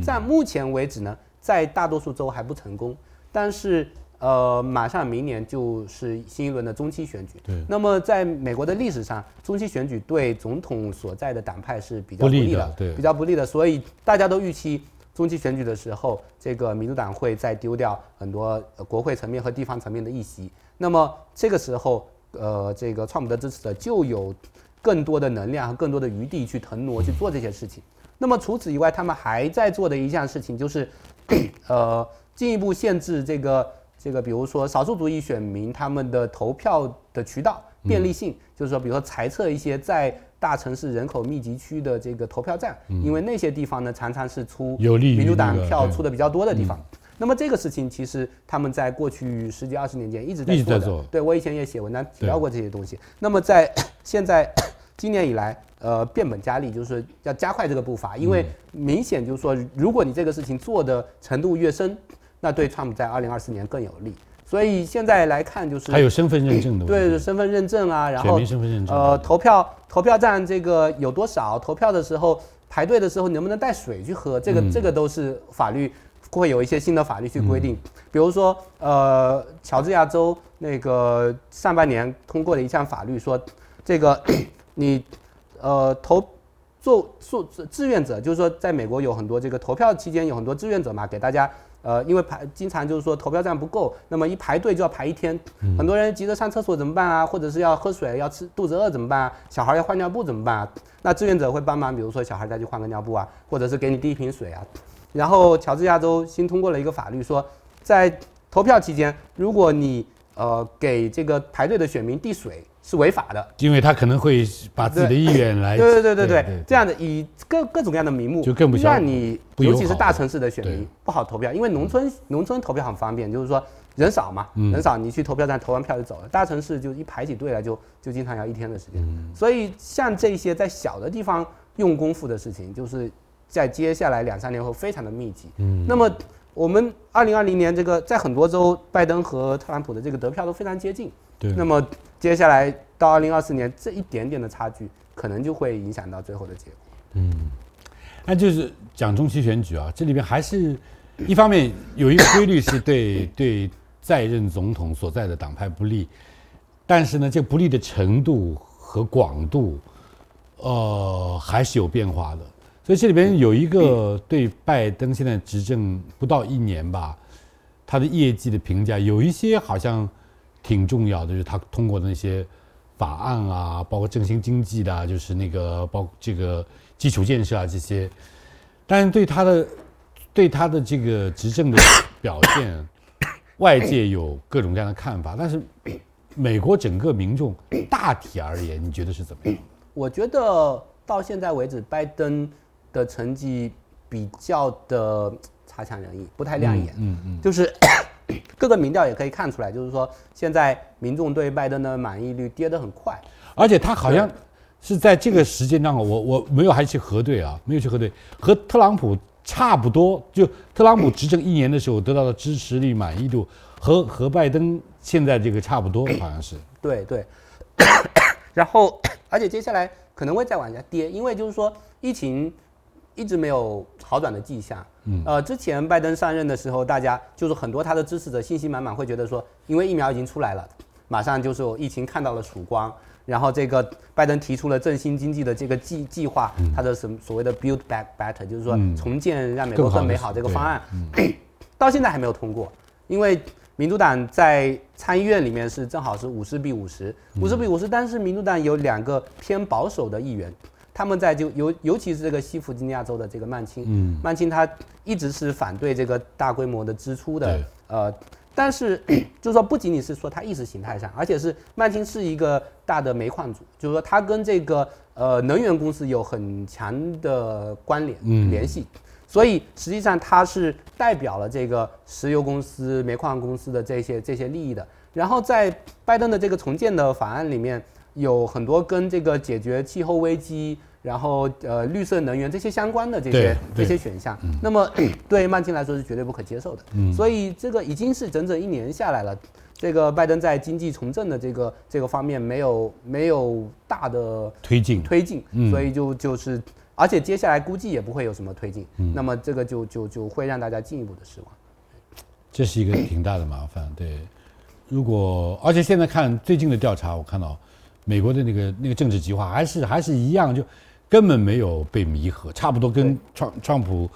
在目前为止呢，在大多数州还不成功。但是，呃，马上明年就是新一轮的中期选举。对。那么，在美国的历史上，中期选举对总统所在的党派是比较不利的，对，比较不利的。所以，大家都预期中期选举的时候，这个民主党会再丢掉很多国会层面和地方层面的议席。那么，这个时候。呃，这个川普的支持者就有更多的能量和更多的余地去腾挪去做这些事情。那么除此以外，他们还在做的一项事情就是，呃，进一步限制这个这个，比如说少数族裔选民他们的投票的渠道便利性，就是说，比如说裁撤一些在大城市人口密集区的这个投票站，因为那些地方呢常常是出民主党票出的比较多的地方。那么这个事情其实他们在过去十几二十年间一直在做的，对我以前也写文章提到过这些东西。那么在现在今年以来，呃，变本加厉，就是要加快这个步伐，因为明显就是说，如果你这个事情做的程度越深，那对川普在二零二四年更有利。所以现在来看，就是还有身份认证的对身份认证啊，然后呃投票投票站这个有多少？投票的时候排队的时候能不能带水去喝？这个这个都是法律。会有一些新的法律去规定，比如说，呃，乔治亚州那个上半年通过的一项法律说，这个 你，呃，投做做志愿者，就是说，在美国有很多这个投票期间有很多志愿者嘛，给大家，呃，因为排经常就是说投票站不够，那么一排队就要排一天，很多人急着上厕所怎么办啊？或者是要喝水要吃肚子饿怎么办啊？小孩要换尿布怎么办啊？那志愿者会帮忙，比如说小孩再去换个尿布啊，或者是给你递一瓶水啊。然后，乔治亚州新通过了一个法律，说在投票期间，如果你呃给这个排队的选民递水是违法的，因为他可能会把自己的意愿来对对对对对这样的以各各种各样的名目，就更不让你，尤其是大城市的选民不好投票，因为农村农村投票很方便，就是说人少嘛，人少你去投票站投完票就走了，大城市就一排起队来就就经常要一天的时间，所以像这些在小的地方用功夫的事情，就是。在接下来两三年后非常的密集，嗯，那么我们二零二零年这个在很多州，拜登和特朗普的这个得票都非常接近，对，那么接下来到二零二四年这一点点的差距，可能就会影响到最后的结果，嗯，那就是讲中期选举啊，这里边还是一方面有一个规律是对 对在任总统所在的党派不利，但是呢，这不利的程度和广度，呃，还是有变化的。所以这里边有一个对拜登现在执政不到一年吧，他的业绩的评价有一些好像挺重要的，就是他通过的那些法案啊，包括振兴经济的，就是那个包这个基础建设啊这些，但是对他的对他的这个执政的表现，外界有各种各样的看法，但是美国整个民众大体而言，你觉得是怎么样？我觉得到现在为止，拜登。的成绩比较的差强人意，不太亮眼。嗯嗯，就是 各个民调也可以看出来，就是说现在民众对拜登的满意率跌得很快，而且他好像是在这个时间段，我我没有还去核对啊，没有去核对，和特朗普差不多。就特朗普执政一年的时候得到的支持率、满意度，和和拜登现在这个差不多，好像是。对对。然后，而且接下来可能会再往下跌，因为就是说疫情。一直没有好转的迹象。嗯，呃，之前拜登上任的时候，大家就是很多他的支持者信心满满，会觉得说，因为疫苗已经出来了，马上就是疫情看到了曙光，然后这个拜登提出了振兴经济的这个计计划，他的什么所谓的 Build Back Better，就是说重建让美国更美好这个方案，到现在还没有通过，因为民主党在参议院里面是正好是五十比五十，五十比五十，但是民主党有两个偏保守的议员。他们在就尤尤其是这个西弗吉尼亚州的这个曼青，嗯，曼青他一直是反对这个大规模的支出的，呃，但是 就是说不仅仅是说他意识形态上，而且是曼青是一个大的煤矿主，就是说他跟这个呃能源公司有很强的关联联系，所以实际上他是代表了这个石油公司、煤矿公司的这些这些利益的。然后在拜登的这个重建的法案里面。有很多跟这个解决气候危机，然后呃绿色能源这些相关的这些这些选项，那么 对曼青来说是绝对不可接受的。所以这个已经是整整一年下来了，这个拜登在经济重振的这个这个方面没有没有大的推进推进，所以就就是而且接下来估计也不会有什么推进，那么这个就就就会让大家进一步的失望。这是一个挺大的麻烦，对。如果而且现在看最近的调查，我看到。美国的那个那个政治极化还是还是一样，就根本没有被弥合，差不多跟川川普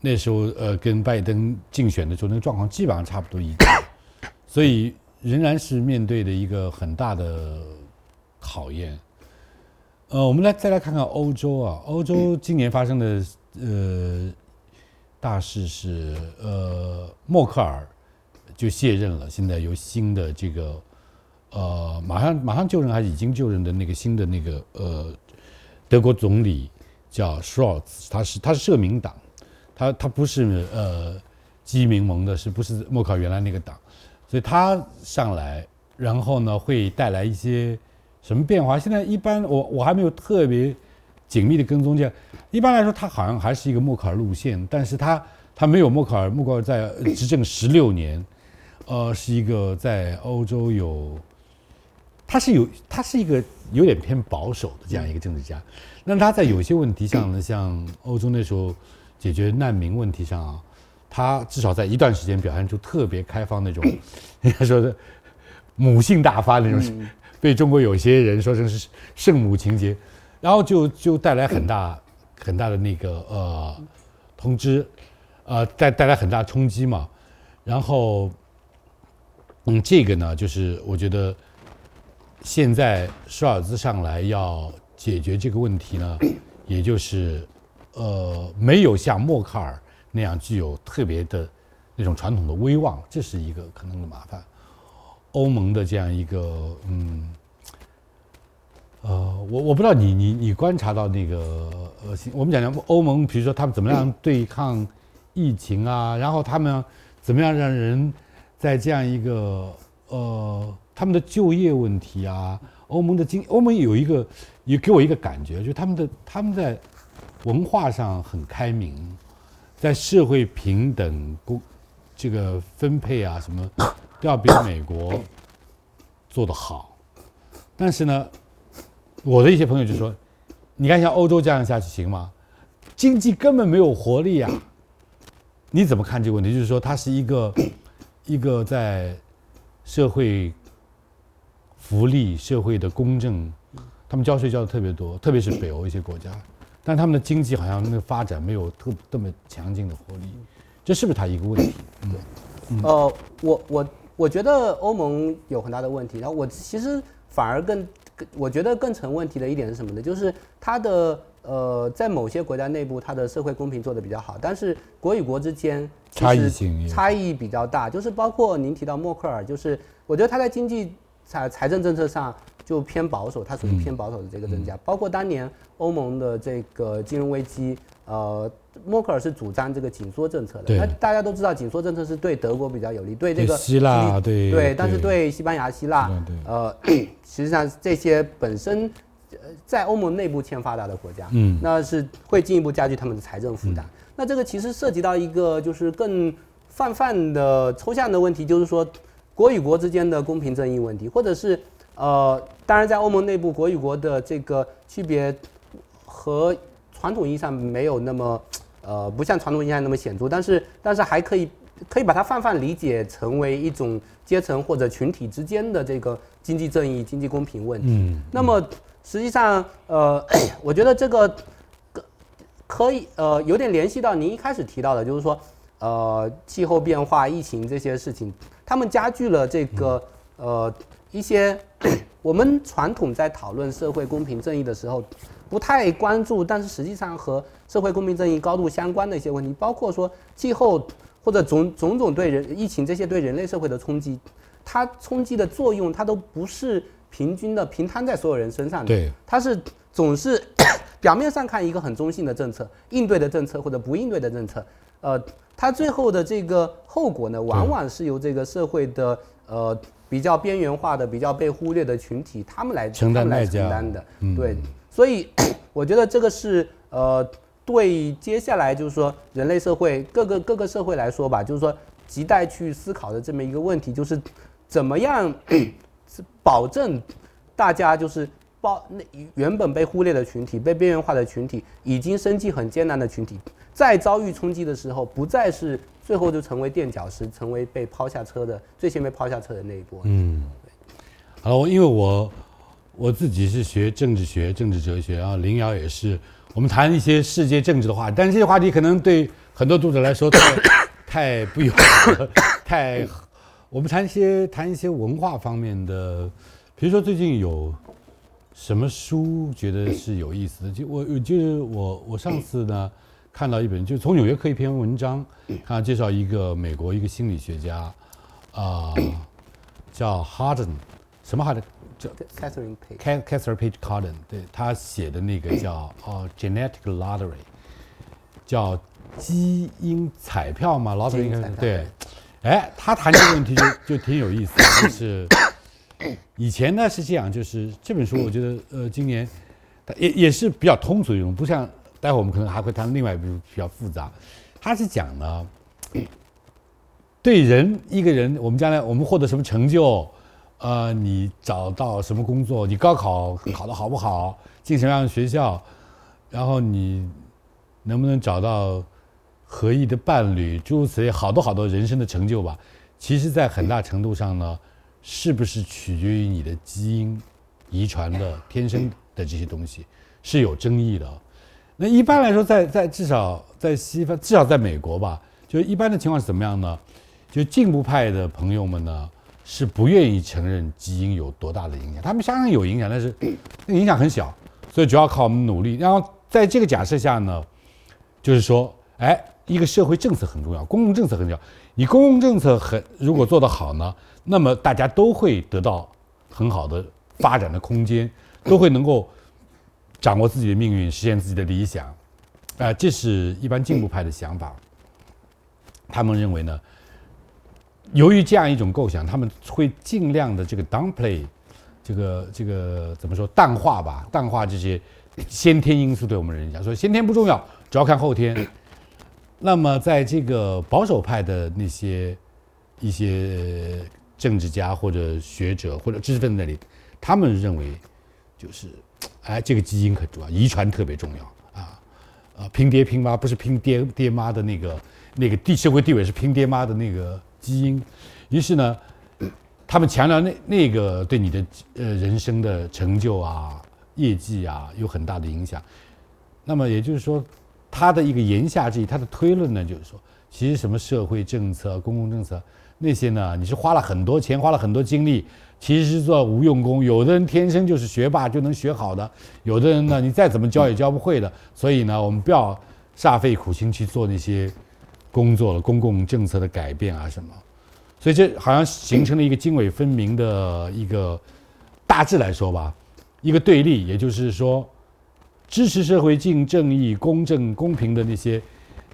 那时候呃跟拜登竞选的时候那个状况基本上差不多一致，所以仍然是面对的一个很大的考验。呃，我们来再来看看欧洲啊，欧洲今年发生的呃大事是呃默克尔就卸任了，现在由新的这个。呃，马上马上就任还是已经就任的那个新的那个呃，德国总理叫 Scholz，他是他是社民党，他他不是呃基民盟的，是不是默克尔原来那个党？所以他上来，然后呢会带来一些什么变化？现在一般我我还没有特别紧密的跟踪这样，一般来说他好像还是一个默克尔路线，但是他他没有默克尔，默克尔在执政十六年，呃，是一个在欧洲有。他是有，他是一个有点偏保守的这样一个政治家。那他在有些问题上呢，像欧洲那时候解决难民问题上啊，他至少在一段时间表现出特别开放那种，人家说的母性大发那种，被中国有些人说成是圣母情节，然后就就带来很大 很大的那个呃通知，呃带带来很大冲击嘛。然后，嗯，这个呢，就是我觉得。现在舒尔兹上来要解决这个问题呢，也就是，呃，没有像默克尔那样具有特别的那种传统的威望，这是一个可能的麻烦。欧盟的这样一个，嗯，呃，我我不知道你你你观察到那个，呃，我们讲讲欧盟，比如说他们怎么样对抗疫情啊，然后他们怎么样让人在这样一个，呃。他们的就业问题啊，欧盟的经，欧盟有一个，也给我一个感觉，就他们的他们在文化上很开明，在社会平等公这个分配啊什么都要比美国做得好。但是呢，我的一些朋友就说，你看像欧洲这样下去行吗？经济根本没有活力啊！你怎么看这个问题？就是说，它是一个一个在社会。福利社会的公正，他们交税交的特别多，特别是北欧一些国家，但他们的经济好像那个发展没有特这么强劲的活力，这是不是他一个问题？嗯呃，我我我觉得欧盟有很大的问题，然后我其实反而更更，我觉得更成问题的一点是什么呢？就是它的呃，在某些国家内部，它的社会公平做得比较好，但是国与国之间差异性差异比较大，就是包括您提到默克尔，就是我觉得他在经济财财政政策上就偏保守，它属嗯于偏保守的这个增加，包括当年欧盟的这个金融危机，呃，默克尔是主张这个紧缩政策的，那大家都知道紧缩政策是对德国比较有利，对这个对希腊对对，但是对。西班牙、希腊呃，实际上这些本身呃在欧盟内部欠发达的国家，嗯那是会进一步加剧他们的财政负担。那这个其实涉及到一个就是更泛泛的抽象的问题，就是说国与国之间的公平正义问题，或者是呃，当然在欧盟内部国与国的这个区别和传统意义上没有那么呃，不像传统意义上那么显著，但是但是还可以可以把它泛泛理解成为一种阶层或者群体之间的这个经济正义、经济公平问题。嗯，那么实际上，呃，我觉得这个可可以呃有点联系到您一开始提到的，就是说呃气候变化、疫情这些事情，他们加剧了这个呃一些 我们传统在讨论社会公平正义的时候不太关注，但是实际上和社会公平正义高度相关的一些问题，包括说气候或者种种种对人疫情这些对人类社会的冲击，它冲击的作用，它都不是平均的平摊在所有人身上的，对，它是总是 表面上看一个很中性的政策，应对的政策或者不应对的政策，呃，它最后的这个后果呢，往往是由这个社会的呃比较边缘化的、比较被忽略的群体，他们来承担来承担的，嗯。对，所以 我觉得这个是呃对接下来就是说人类社会各个各个社会来说吧，就是说亟待去思考的这么一个问题，就是怎么样保证大家就是包那原本被忽略的群体、被边缘化的群体，已经生计很艰难的群体，在遭遇冲击的时候，不再是最后就成为垫脚石，成为被抛下车的最先被抛下车的那一波。嗯，好，因为我我自己是学政治学、政治哲学，然后林瑶也是，我们谈一些世界政治的话，但这些话题可能对很多读者来说太 太不友，太我们谈一些谈一些文化方面的，比如说最近有什么书觉得是有意思的？就我我就是我我上次呢看到一本，就从《纽约客》一篇文章，他介绍一个美国一个心理学家，啊、叫 Harden，什么 Harden？叫 Catherine Page，Ca- Catherine Page Carden，对他写的那个叫呃 Genetic Lottery，叫基因彩票嘛，lottery 对。哎，他谈这个问题就 就挺有意思的，就是以前呢是这样，就是这本书我觉得呃今年也也是比较通俗一种，不像待会儿我们可能还会谈另外一本比较复杂，他是讲呢对人一个人，我们将来我们获得什么成就，呃，你找到什么工作，你高考考得好不好，进什么样的学校，然后你能不能找到合意的伴侣，诸如此类，好多好多人生的成就吧。其实，在很大程度上呢，是不是取决于你的基因、遗传的、天生的这些东西是有争议的。那一般来说在，在至少在西方，至少在美国吧，就一般的情况是怎么样呢？就进步派的朋友们呢，是不愿意承认基因有多大的影响，他们相当有影响，但是那影响很小，所以主要靠我们努力。然后在这个假设下呢，就是说，哎，一个社会政策很重要，公共政策很重要。你公共政策很如果做得好呢，那么大家都会得到很好的发展的空间，都会能够掌握自己的命运，实现自己的理想。啊、这是一般进步派的想法。他们认为呢，由于这样一种构想，他们会尽量的这个 downplay，这个这个怎么说淡化吧，淡化这些先天因素对我们人讲，说先天不重要，主要看后天。那么在这个保守派的那些一些政治家或者学者或者知识分子那里，他们认为就是，哎，这个基因很重要，遗传特别重要啊，啊，拼爹拼妈不是拼爹爹妈的那个那个地社会地位是拼爹妈的那个基因，于是呢，他们强调那那个对你的呃人生的成就啊、业绩啊有很大的影响。那么也就是说，他的一个言下之意，他的推论呢，就是说，其实什么社会政策、公共政策那些呢，你是花了很多钱、花了很多精力，其实是做无用功。有的人天生就是学霸，就能学好的；有的人呢，你再怎么教也教不会的。所以呢，我们不要煞费苦心去做那些工作了，公共政策的改变啊什么。所以这好像形成了一个泾渭分明的一个大致来说吧，一个对立，也就是说。支持社会竞正义、公正、公平的那些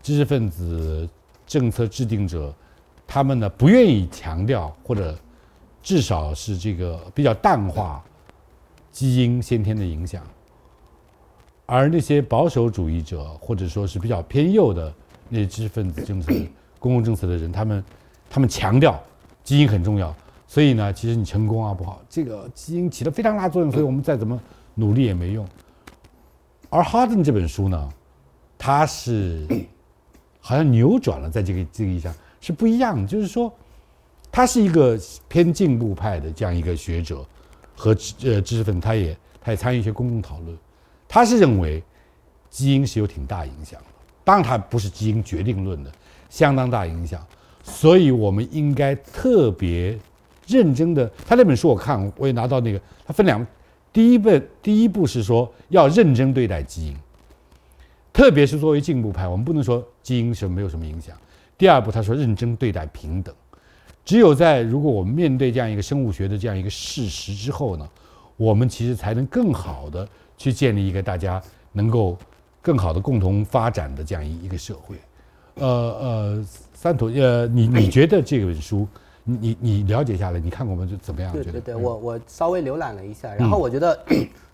知识分子、政策制定者，他们呢不愿意强调，或者至少是这个比较淡化基因先天的影响。而那些保守主义者，或者说是比较偏右的那些知识分子、政策、公共政策的人，他们他们强调基因很重要。所以呢，其实你成功啊不好，这个基因起了非常大作用，所以我们再怎么努力也没用。而哈登这本书呢，他是 好像扭转了，在这个这个意义上是不一样。就是说，他是一个偏进步派的这样一个学者和呃知识分子，他也他也参与一些公共讨论。他是认为基因是有挺大影响的，当然他不是基因决定论的，相当大影响。所以我们应该特别认真的。他那本书我看，我也拿到那个，他分两。第一步，第一步是说要认真对待基因，特别是作为进步派，我们不能说基因是没有什么影响。第二步，他说认真对待平等。只有在如果我们面对这样一个生物学的这样一个事实之后呢，我们其实才能更好的去建立一个大家能够更好的共同发展的这样一一个社会。呃呃，三土，呃，你你觉得这本书？你你了解下来，你看过吗？就怎么样？对对对，我我稍微浏览了一下，然后我觉得，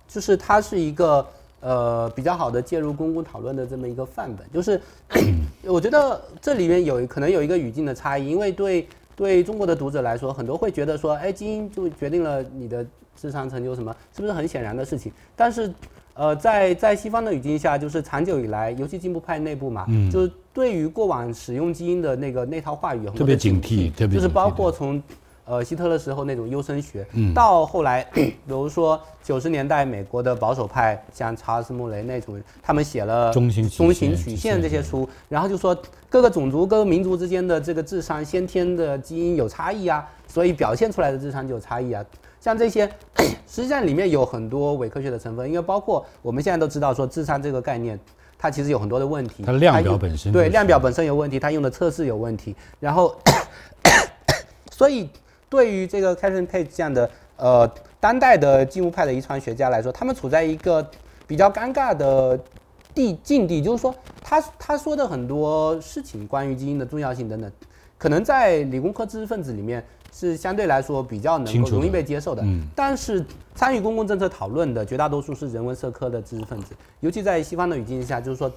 就是它是一个呃比较好的介入公共讨论的这么一个范本。就是 我觉得这里面有可能有一个语境的差异，因为对对中国的读者来说，很多会觉得说，哎，基因就决定了你的智商成就什么，是不是很显然的事情？但是。呃，在在西方的语境下，就是长久以来，尤其进步派内部嘛，就是对于过往使用基因的那个那套话语特别警惕，特别就是包括从呃希特勒时候那种优生学，到后来，比如说九十年代美国的保守派，像查尔斯穆雷那种，他们写了中型中型曲线这些书，然后就说各个种族、各个民族之间的这个智商先天的基因有差异啊，所以表现出来的智商就有差异啊。像这些，实际上里面有很多伪科学的成分，因为包括我们现在都知道说智商这个概念，它其实有很多的问题。它量表本身对量表本身有问题，它用的测试有问题。然后，所以对于这个 Catherine Page 这样的呃当代的进步派的遗传学家来说，他们处在一个比较尴尬的地境地，就是说他他说的很多事情，关于基因的重要性等等，可能在理工科知识分子里面。是相对来说比较能够容易被接受的，嗯，但是参与公共政策讨论的绝大多数是人文社科的知识分子，尤其在西方的语境下，就是说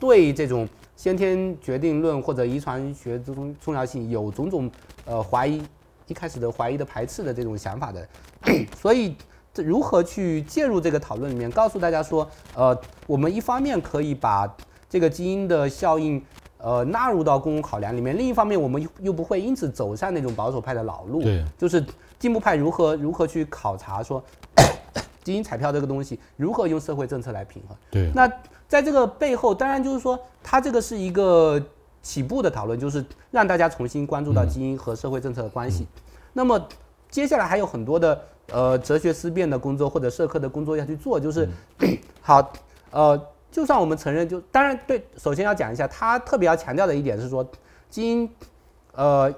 对这种先天决定论或者遗传学这种重要性有种种呃怀疑，一开始的怀疑的排斥的这种想法的，所以这如何去介入这个讨论里面，告诉大家说，呃，我们一方面可以把这个基因的效应。呃，纳入到公共考量里面。另一方面，我们又又不会因此走上那种保守派的老路。对，就是进步派如何如何去考察说，基因彩票这个东西如何用社会政策来平衡。对。那在这个背后，当然就是说，它这个是一个起步的讨论，就是让大家重新关注到基因和社会政策的关系。那么接下来还有很多的呃哲学思辨的工作或者社科的工作要去做，就是 好呃。就算我们承认，就当然对，首先要讲一下，他特别要强调的一点是说，基因，呃，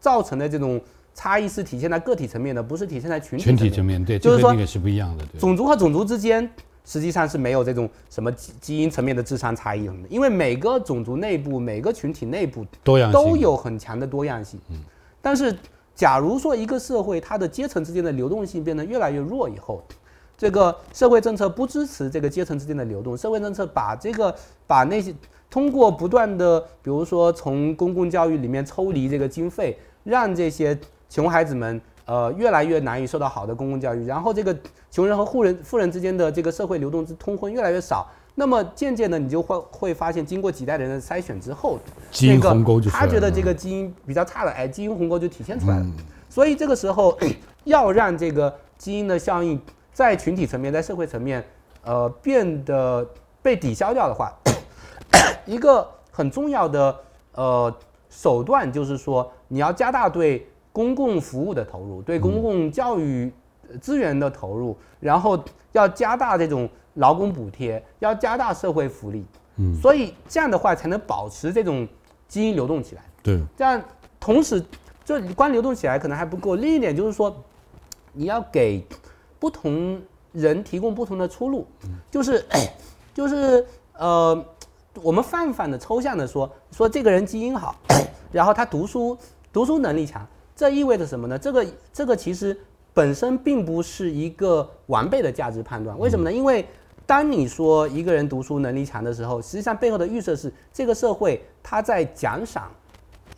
造成的这种差异是体现在个体层面的，不是体现在群体群体层面。对，就是说那个是不一样的。种族和种族之间实际上是没有这种什么基基因层面的智商差异的，因为每个种族内部、每个群体内部多样都有很强的多样性。嗯。但是，假如说一个社会它的阶层之间的流动性变得越来越弱以后，这个社会政策不支持这个阶层之间的流动，社会政策把这个把那些通过不断的，比如说从公共教育里面抽离这个经费，让这些穷孩子们呃越来越难以受到好的公共教育，然后这个穷人和富人富人之间的这个社会流动之通婚越来越少，那么渐渐的你就会会发现，经过几代人的筛选之后，基因鸿沟就他觉得这个基因比较差的，哎，基因鸿沟就体现出来了。所以这个时候要让这个基因的效应。在群体层面，在社会层面，呃，变得被抵消掉的话，一个很重要的呃手段就是说，你要加大对公共服务的投入，对公共教育资源的投入，然后要加大这种劳工补贴，要加大社会福利。嗯，所以这样的话才能保持这种基因流动起来。对，这样同时，就光流动起来可能还不够。另一点就是说，你要给不同人提供不同的出路，就是 就是呃，我们泛泛的抽象的说说这个人基因好，然后他读书读书能力强，这意味着什么呢？这个这个其实本身并不是一个完备的价值判断。为什么呢？因为当你说一个人读书能力强的时候，实际上背后的预设是这个社会他在奖赏，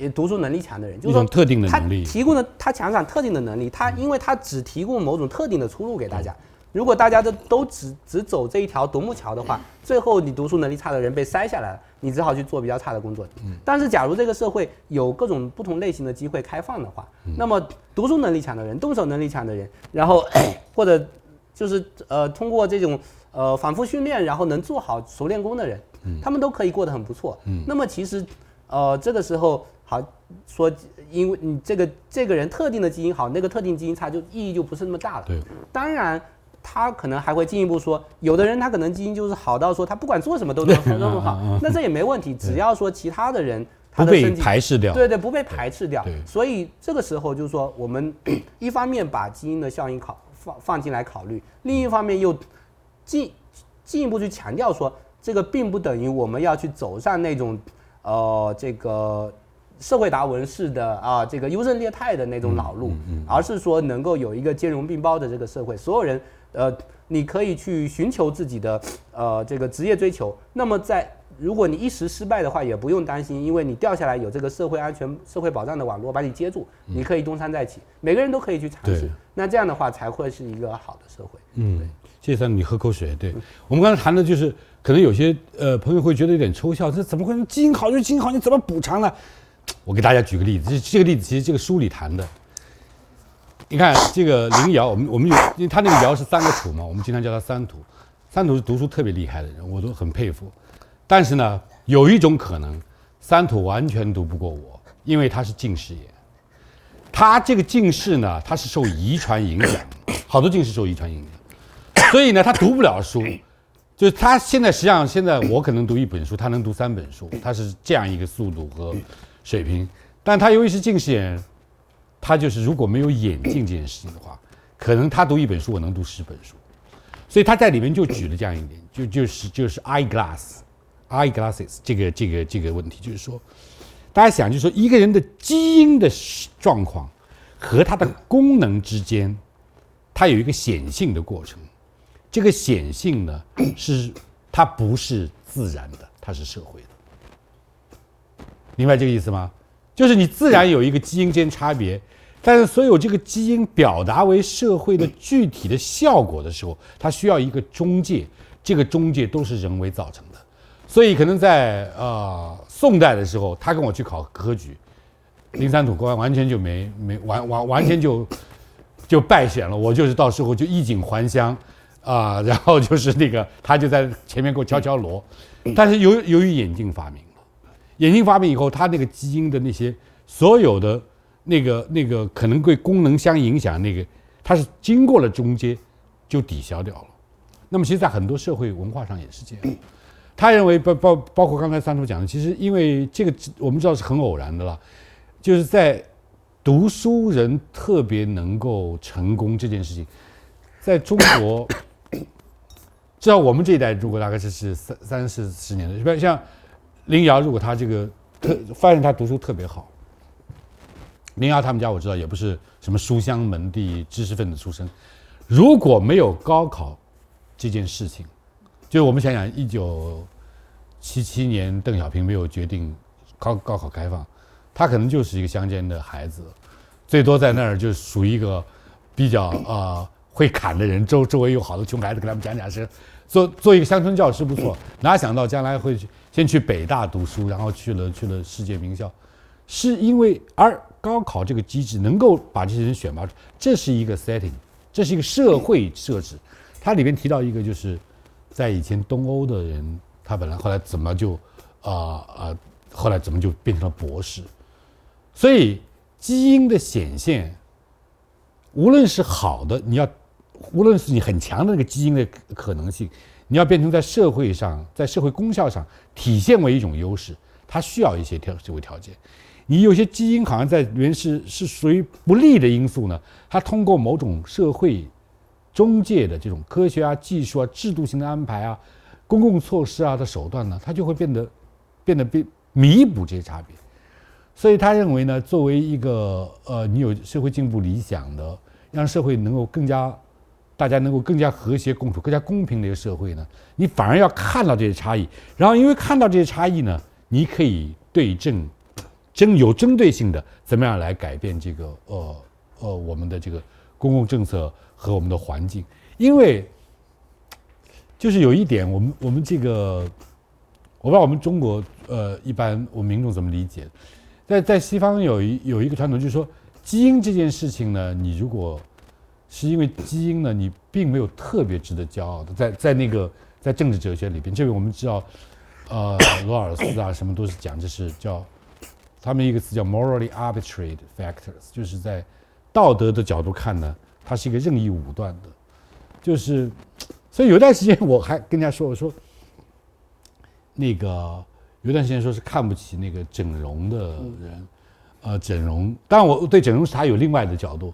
也读书能力强的人，就是说特定的能力，提供的他强上特定的能力，他因为他只提供某种特定的出路给大家。如果大家都都只只走这一条独木桥的话，最后你读书能力差的人被筛下来了，你只好去做比较差的工作。但是假如这个社会有各种不同类型的机会开放的话，那么读书能力强的人、动手能力强的人，然后 或者就是呃通过这种。呃，反复训练，然后能做好熟练工的人，他们都可以过得很不错。那么其实，呃，这个时候好说，因为你这个这个人特定的基因好，那个特定基因差，就意义就不是那么大了。对，当然他可能还会进一步说，有的人他可能基因就是好到说他不管做什么都能那么好，那这也没问题，只要说其他的人不被排斥掉，对对，不被排斥掉。所以这个时候就是说，我们 一方面把基因的效应考放放进来考虑，另一方面又。进进一步去强调说，这个并不等于我们要去走上那种，呃，这个社会达尔文式的啊，这个优胜劣汰的那种老路，而是说能够有一个兼容并包的这个社会，所有人，呃，你可以去寻求自己的呃这个职业追求。那么在如果你一时失败的话，也不用担心，因为你掉下来有这个社会安全、社会保障的网络把你接住，你可以东山再起。每个人都可以去尝试，那这样的话才会是一个好的社会。嗯。谢谢三，你喝口水。对我们刚才谈的就是，可能有些呃朋友会觉得有点抽象，这怎么会基因好就是基因好？你怎么补偿呢？我给大家举个例子，这这个例子其实这个书里谈的。你看这个林瑶，我们我们有，因为他那个瑶是三个土嘛，我们经常叫他三土。三土是读书特别厉害的人，我都很佩服。但是呢，有一种可能，三土完全读不过我，因为他是近视眼。他这个近视呢，他是受遗传影响，好多近视受遗传影响。所以呢，他读不了书，就是他现在实际上现在我可能读一本书，他能读三本书，他是这样一个速度和水平。但他由于是近视眼，他就是如果没有眼镜这件事情的话，可能他读一本书，我能读十本书。所以他在里面就举了这样一点，就就是就是 eye glass，eye glasses 这个这个这个问题，就是说，大家想，就是说一个人的基因的状况和他的功能之间，它有一个显性的过程。这个显性呢，是它不是自然的，它是社会的。明白这个意思吗？就是你自然有一个基因间差别，但是所有这个基因表达为社会的具体的效果的时候，它需要一个中介，这个中介都是人为造成的。所以可能在呃宋代的时候，他跟我去考科举，林三土官完全就没没完完完全就就败选了，我就是到时候就衣锦还乡。啊，然后就是那个，他就在前面给我敲敲锣，但是由由于眼镜发明了，眼镜发病以后，他那个基因的那些所有的那个那个可能对功能相影响那个，它是经过了中间就抵消掉了。那么其实，在很多社会文化上也是这样。他认为包包包括刚才三叔讲的，其实因为这个我们知道是很偶然的了，就是在读书人特别能够成功这件事情，在中国。至少我们这一代，如果大概是是三三四十年的，比如像林瑶，如果他这个特发现他读书特别好，林瑶他们家我知道也不是什么书香门第、知识分子出身，如果没有高考这件事情，就我们想想，一九七七年邓小平没有决定高高考开放，他可能就是一个乡间的孩子，最多在那儿就属于一个比较啊。会砍的人，周周围有好多穷孩子，给他们讲讲是做做一个乡村教师不错。哪想到将来会去先去北大读书，然后去了去了世界名校，是因为而高考这个机制能够把这些人选拔出，这是一个 setting，这是一个社会设置。它里面提到一个就是在以前东欧的人，他本来后来怎么就啊啊，后来怎么就变成了博士？所以基因的显现，无论是好的，你要无论是你很强的那个基因的可能性，你要变成在社会上，在社会功效上体现为一种优势，它需要一些条社会条件。你有些基因好像在里面是是属于不利的因素呢，它通过某种社会中介的这种科学啊、技术啊、制度性的安排啊、公共措施啊的手段呢，它就会变得变得变弥补这些差别。所以他认为呢，作为一个呃，你有社会进步理想的，让社会能够更加大家能够更加和谐共处、更加公平的一个社会呢，你反而要看到这些差异，然后因为看到这些差异呢，你可以对症。针有针对性的，怎么样来改变这个呃呃我们的这个公共政策和我们的环境？因为就是有一点，我们我们这个我不知道我们中国呃一般我们民众怎么理解，在在西方有一有一个传统，就是说基因这件事情呢，你如果是因为基因呢，你并没有特别值得骄傲的，在在那个在政治哲学里边，这个我们知道，呃罗尔斯啊什么都是讲，这是叫。他们一个词叫 morally arbitrary factors，就是在道德的角度看呢，它是一个任意武断的，就是，所以有段时间我还跟人家说，我说，那个有段时间说是看不起那个整容的人，呃，整容，当然我对整容是他有另外的角度，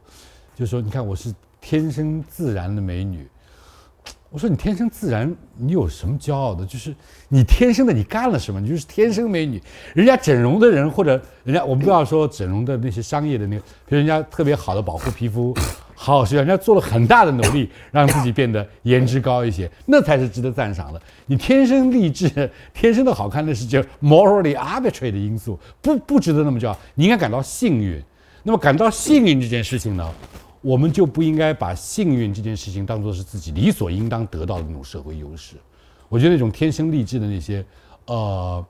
就是说，你看我是天生自然的美女。我说你天生自然，你有什么骄傲的？就是你天生的，你干了什么？你就是天生美女。人家整容的人，或者人家我们不要说整容的那些商业的那个，比如人家特别好的保护皮肤，好是人家做了很大的努力，让自己变得颜值高一些，那才是值得赞赏的。你天生丽质，天生的好看，那是叫 morally arbitrary 的因素，不不值得那么骄傲。你应该感到幸运。那么感到幸运这件事情呢？我们就不应该把幸运这件事情当做是自己理所应当得到的那种社会优势。我觉得那种天生丽质的那些，呃，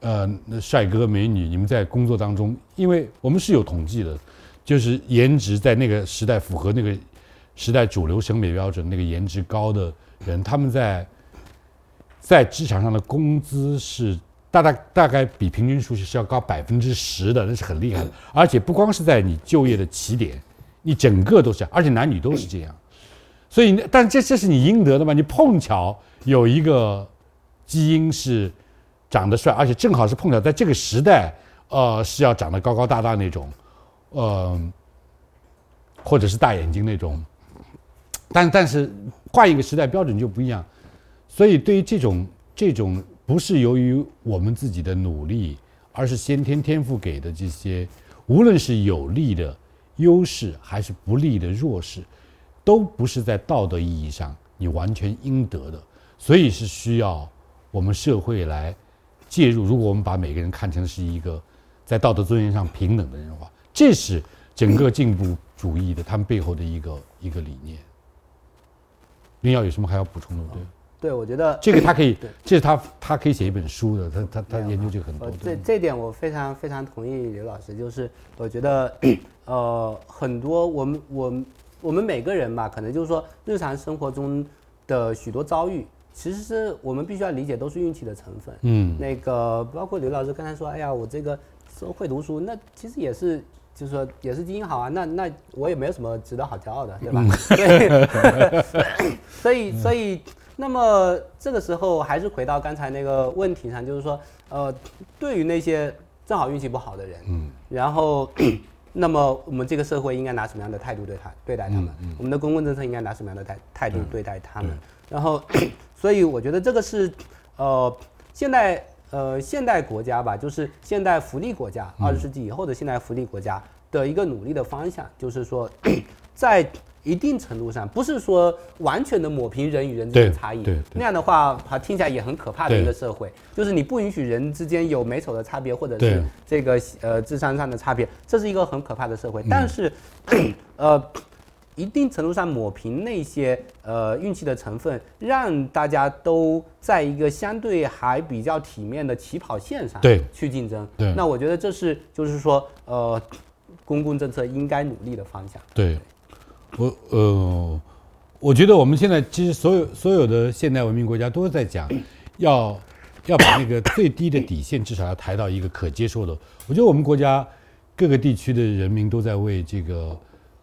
呃，帅哥美女，你们在工作当中，因为我们是有统计的，就是颜值在那个时代符合那个时代主流审美标准，那个颜值高的人，他们在在职场上的工资是大大大概比平均数是要高百分之十的，那是很厉害的。而且不光是在你就业的起点。你整个都是，而且男女都是这样，所以，但这这是你应得的嘛？你碰巧有一个基因是长得帅，而且正好是碰巧在这个时代，呃，是要长得高高大大那种，呃，或者是大眼睛那种，但但是换一个时代标准就不一样，所以对于这种这种不是由于我们自己的努力，而是先天天赋给的这些，无论是有利的。优势还是不利的弱势，都不是在道德意义上你完全应得的，所以是需要我们社会来介入。如果我们把每个人看成是一个在道德尊严上平等的人的话，这是整个进步主义的他们背后的一个一个理念。林耀有什么还要补充的？对。对，我觉得这个他可以，这是他他可以写一本书的，他他他研究这个很多。这这点我非常非常同意刘老师，就是我觉得，呃，很多我们我们我们每个人吧，可能就是说日常生活中的许多遭遇，其实是我们必须要理解都是运气的成分。嗯，那个包括刘老师刚才说，哎呀，我这个说会读书，那其实也是。就是说，也是基因好啊，那那我也没有什么值得好骄傲的，对吧？对，所以 所以，那么这个时候还是回到刚才那个问题上，就是说，呃，对于那些正好运气不好的人，嗯，然后，那么我们这个社会应该拿什么样的态度对他对待他们？我们的公共政策应该拿什么样的态态度对待他们？然后，所以我觉得这个是，呃，现代。呃，现代国家吧，就是现代福利国家，二十世纪以后的现代福利国家的一个努力的方向，就是说，在一定程度上，不是说完全的抹平人与人之间的差异，那样的话，它听起来也很可怕的一个社会，就是你不允许人之间有美丑的差别，或者是这个呃智商上的差别，这是一个很可怕的社会。但是，呃。一定程度上抹平那些呃运气的成分，让大家都在一个相对还比较体面的起跑线上去竞争。那我觉得这是就是说呃公共政策应该努力的方向。对，我呃我觉得我们现在其实所有所有的现代文明国家都在讲，要要把那个最低的底线至少要抬到一个可接受的。我觉得我们国家各个地区的人民都在为这个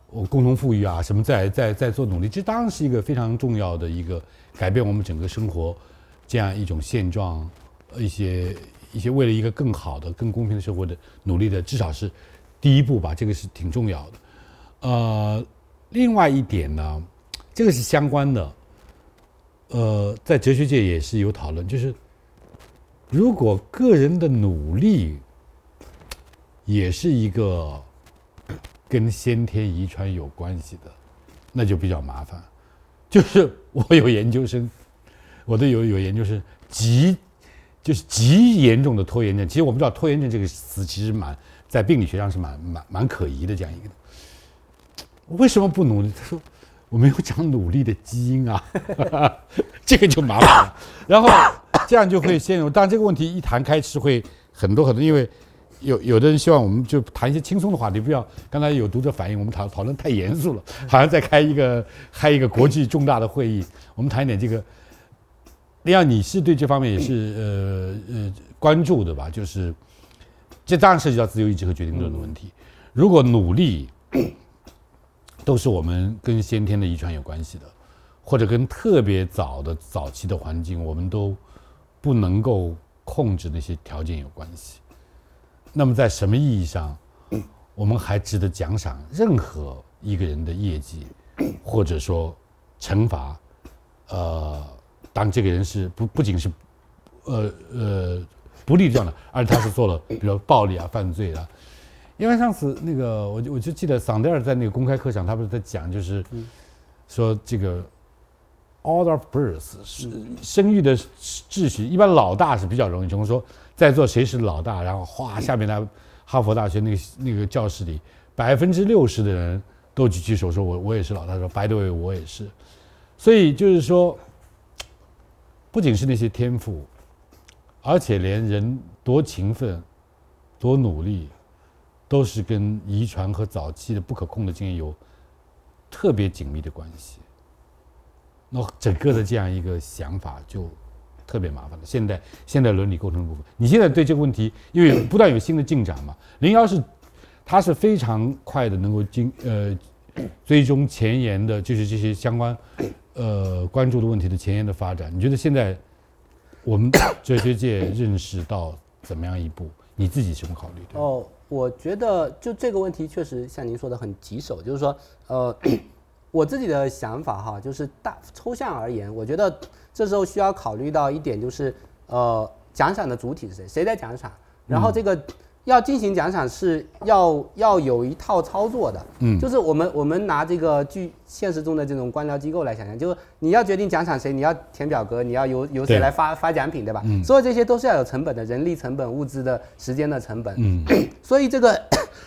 我共同富裕啊什么在在在做努力，这当然是一个非常重要的一个改变我们整个生活这样一种现状，一些一些为了一个更好的、更公平的生活的努力的，至少是第一步吧，这个是挺重要的。呃，另外一点呢。这个是相关的，呃，在哲学界也是有讨论，就是如果个人的努力也是一个跟先天遗传有关系的，那就比较麻烦。就是我有研究生，我的有有研究生极就是极严重的拖延症。其实我们知道拖延症这个词其实蛮在病理学上是蛮蛮蛮可疑的这样一个。为什么不努力？他说。我没有讲努力的基因啊，这个就麻烦了。然后这样就会陷入，当然这个问题一谈开是会很多很多，因为有有的人希望我们就谈一些轻松的话题，不要刚才有读者反映我们讨讨论太严肃了，好像在开一个开一个国际重大的会议。我们谈一点这个，李阳，你是对这方面也是呃呃关注的吧？就是这当然涉及到自由意志和决定论的问题。如果努力。都是我们跟先天的遗传有关系的，或者跟特别早的早期的环境，我们都不能够控制那些条件有关系。那么在什么意义上，我们还值得奖赏任何一个人的业绩，或者说惩罚？呃，当这个人是不不仅是呃呃不利这样的，而他是做了比如暴力啊、犯罪啊。因为上次那个，我就我就记得桑德尔在那个公开课上，他不是在讲，就是说这个 order of birth 是生育的秩序，一般老大是比较容易，成功说在座谁是老大，然后哗，下面的哈佛大学那个那个教室里，百分之六十的人都举起手说，我我也是老大，说 by the way 我也是，所以就是说，不仅是那些天赋，而且连人多勤奋，多努力。都是跟遗传和早期的不可控的经验有特别紧密的关系。那整个的这样一个想法就特别麻烦了。现代现代伦理构成的部分，你现在对这个问题，因为不断有新的进展嘛，零幺是它是非常快的，能够经呃追踪前沿的，就是这些相关呃关注的问题的前沿的发展。你觉得现在我们哲学界认识到怎么样一步？你自己什么考虑？哦。我觉得就这个问题确实像您说的很棘手，就是说，呃，我自己的想法哈，就是大抽象而言，我觉得这时候需要考虑到一点，就是呃，奖赏的主体是谁？谁在奖赏？然后这个。要进行奖赏是要要有一套操作的，嗯，就是我们我们拿这个据现实中的这种官僚机构来想象，就是你要决定奖赏谁，你要填表格，你要由由谁来发发奖品，对吧？嗯，所有这些都是要有成本的，人力成本、物资的时间的成本，嗯，所以这个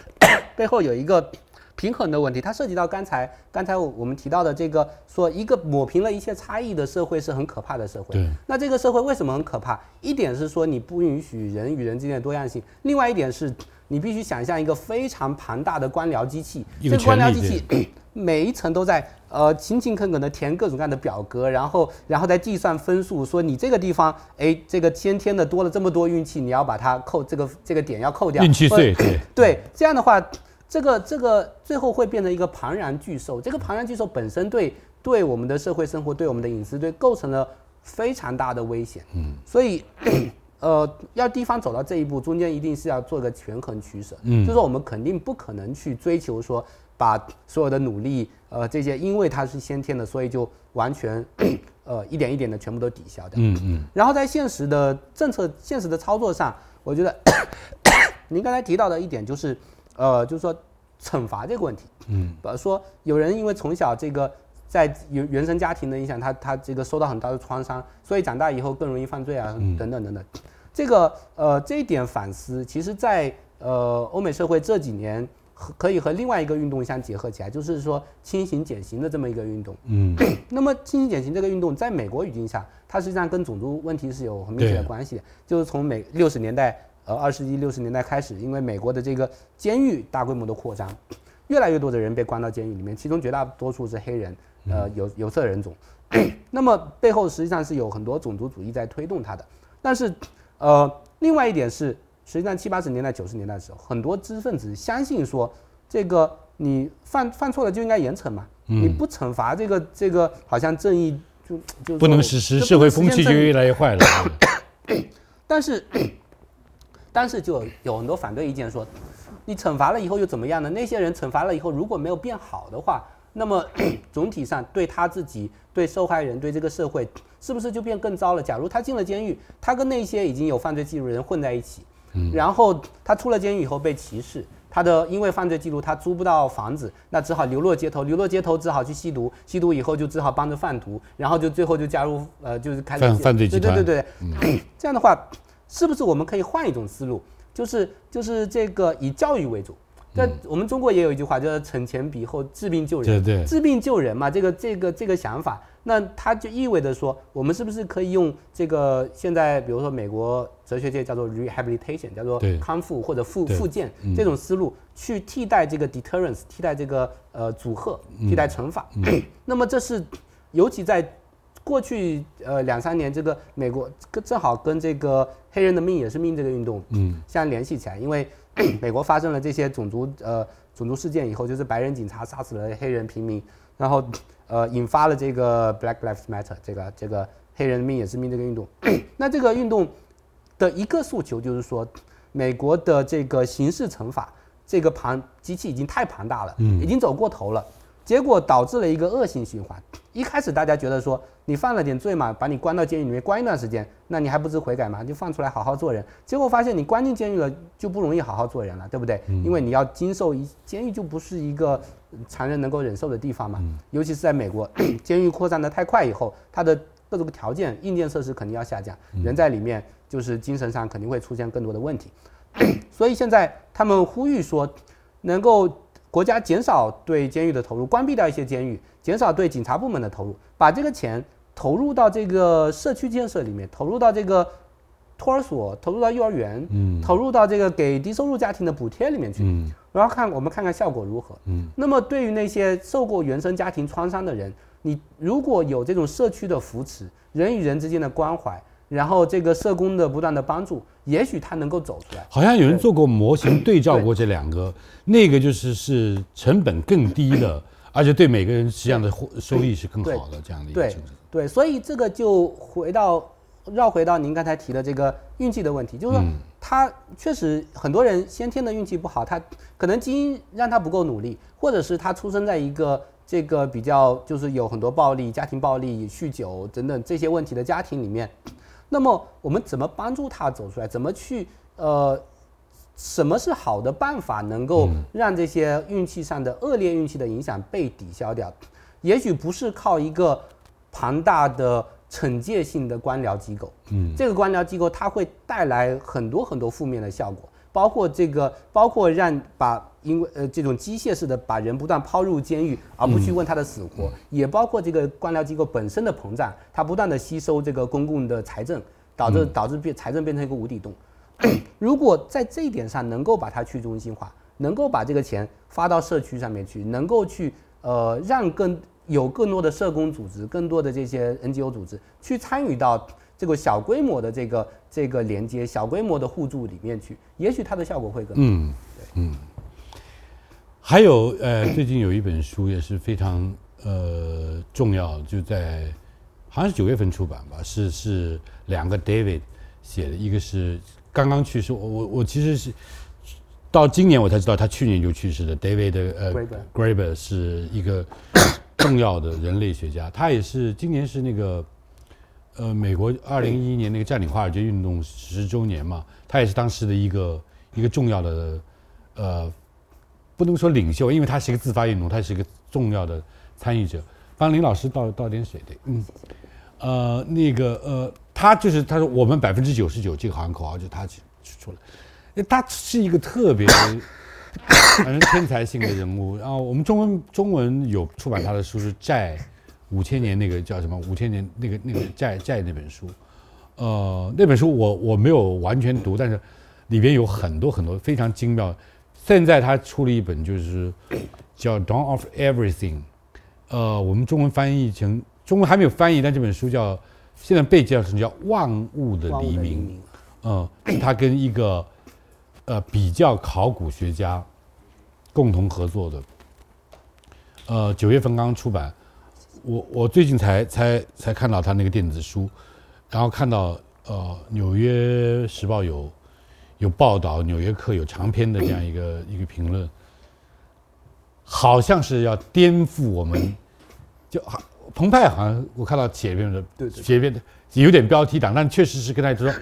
背后有一个。平衡的问题，它涉及到刚才刚才我们提到的这个，说一个抹平了一切差异的社会是很可怕的社会。对。那这个社会为什么很可怕？一点是说你不允许人与人之间的多样性，另外一点是你必须想象一个非常庞大的官僚机器，这个官僚机器 每一层都在呃勤勤恳恳地填各种各样的表格，然后然后再计算分数，说你这个地方哎这个先天的多了这么多运气，你要把它扣这个这个点要扣掉。运气税。对。对，这样的话。这个这个最后会变成一个庞然巨兽，这个庞然巨兽本身对对我们的社会生活、对我们的隐私、对构成了非常大的危险。嗯，所以 呃，要地方走到这一步，中间一定是要做个权衡取舍。嗯，就是我们肯定不可能去追求说把所有的努力，呃，这些因为它是先天的，所以就完全 呃一点一点的全部都抵消掉。嗯嗯。然后在现实的政策、现实的操作上，我觉得 您刚才提到的一点就是。呃，就是说惩罚这个问题，嗯，比如说有人因为从小这个在原原生家庭的影响，他他这个受到很大的创伤，所以长大以后更容易犯罪啊，等等等等。这个呃这一点反思，其实在呃欧美社会这几年可以和另外一个运动相结合起来，就是说轻刑减刑的这么一个运动。嗯，那么轻刑减刑这个运动在美国语境下，它实际上跟种族问题是有很明显的关系的，就是从美六十年代。呃，二十世纪六十年代开始，因为美国的这个监狱大规模的扩张，越来越多的人被关到监狱里面，其中绝大多数是黑人。呃有有色人种。那么背后实际上是有很多种族主义在推动它的。但是，呃，另外一点是，实际上七八十年代、九十年代的时候，很多知识分子相信说，这个你犯犯错了就应该严惩嘛，你不惩罚这个这个，好像正义就就不能实施，社会风气就越来越坏了。但是，但是就有很多反对意见说，你惩罚了以后又怎么样呢？那些人惩罚了以后如果没有变好的话，那么 总体上对他自己、对受害人、对这个社会，是不是就变更糟了？假如他进了监狱，他跟那些已经有犯罪记录的人混在一起，然后他出了监狱以后被歧视，他的因为犯罪记录他租不到房子，那只好流落街头，流落街头只好去吸毒，吸毒以后就只好帮着贩毒，然后就最后就加入呃就是开犯犯罪集团。对对对对，这样的话，是不是我们可以换一种思路，就是就是这个以教育为主。在我们中国也有一句话，叫“惩前毖后，治病救人”。对对，治病救人嘛，这个这个这个想法，那它就意味着说，我们是不是可以用这个现在，比如说美国哲学界叫做 rehabilitation，叫做康复或者复复健这种思路，去替代这个 deterrence，替代这个呃阻吓，替代惩罚。那么这是尤其在过去呃两三年，这个美国正好跟这个黑人的命也是命这个运动嗯相联系起来，因为。美国发生了这些种族呃种族事件以后，就是白人警察杀死了黑人平民，然后呃引发了这个 Black Lives Matter 这个这个黑人命也是命这个运动。那这个运动的一个诉求就是说，美国的这个刑事惩罚这个庞机器已经太庞大了，已经走过头了。结果导致了一个恶性循环。一开始大家觉得说你犯了点罪嘛，把你关到监狱里面关一段时间，那你还不知悔改嘛？就放出来好好做人。结果发现你关进监狱了就不容易好好做人了，对不对？因为你要经受一监狱就不是一个常人能够忍受的地方嘛。尤其是在美国，监狱扩散的太快以后，它的各种条件、硬件设施肯定要下降，人在里面就是精神上肯定会出现更多的问题。所以现在他们呼吁说，能够。国家减少对监狱的投入，关闭掉一些监狱，减少对警察部门的投入，把这个钱投入到这个社区建设里面，投入到这个托儿所，投入到幼儿园，嗯，投入到这个给低收入家庭的补贴里面去，嗯，然后看我们看看效果如何，嗯，那么对于那些受过原生家庭创伤的人，你如果有这种社区的扶持，人与人之间的关怀。然后这个社工的不断的帮助，也许他能够走出来。好像有人做过模型对照过这两个，那个就是是成本更低的，而且对每个人实际上的收益是更好的这样的一个政策。对，所以这个就回到绕回到您刚才提的这个运气的问题，就是说他确实很多人先天的运气不好，他可能基因让他不够努力，或者是他出生在一个这个比较就是有很多暴力、家庭暴力、酗酒等等这些问题的家庭里面。那么我们怎么帮助他走出来？怎么去呃，什么是好的办法，能够让这些运气上的恶劣运气的影响被抵消掉？也许不是靠一个庞大的惩戒性的官僚机构，嗯，这个官僚机构它会带来很多很多负面的效果。包括这个，包括让把因为呃这种机械式的把人不断抛入监狱，而不去问他的死活，也包括这个官僚机构本身的膨胀，它不断的吸收这个公共的财政，导致导致变财政变成一个无底洞。如果在这一点上能够把它去中心化，能够把这个钱发到社区上面去，能够去呃让更有更多的社工组织，更多的这些 NGO 组织去参与到。这个小规模的这个这个连接，小规模的互助里面去，也许它的效果会更好。嗯，对，嗯。还有呃，最近有一本书也是非常呃重要，就在好像是九月份出版吧，是是两个 David 写的，一个是刚刚去世，我我我其实是到今年我才知道他去年就去世的 David 呃 Graeber 是一个 重要的人类学家，他也是今年是那个。呃，美国二零一一年那个占领华尔街运动十周年嘛，他也是当时的一个一个重要的，呃，不能说领袖，因为他是一个自发运动，他是一个重要的参与者。帮林老师倒倒点水，对，嗯，呃，那个呃，他就是他说我们百分之九十九这个行口号就他出出来，他是一个特别 反正天才性的人物。然后我们中文中文有出版他的书是债。五千年那个叫什么？五千年那个那个债债那本书，呃，那本书我我没有完全读，但是里边有很多很多非常精妙。现在他出了一本，就是叫《Dawn of Everything》，呃，我们中文翻译成中文还没有翻译，但这本书叫现在被叫成叫《万物的黎明》，嗯，他跟一个呃比较考古学家共同合作的，呃，九月份刚刚出版，我我最近才才才看到他那个电子书，然后看到呃《纽约时报》有有报道，《纽约客》有长篇的这样一个一个评论。好像是要颠覆我们，就好澎湃好像我看到写一篇的，写一篇的有点标题党，但确实是跟他说，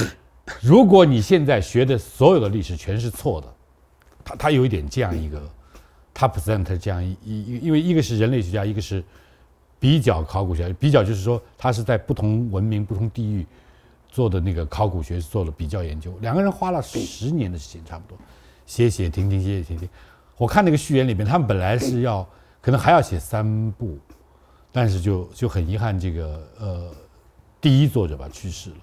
如果你现在学的所有的历史全是错的，他他有一点这样一个，他 present 这样一一，因为一个是人类学家，一个是比较考古学家，比较就是说他是在不同文明、不同地域做的那个考古学做了比较研究，两个人花了十年的时间差不多，写写停停，写写停停。我看那个序言里面，他们本来是要可能还要写三部，但是就就很遗憾，这个呃第一作者吧去世了。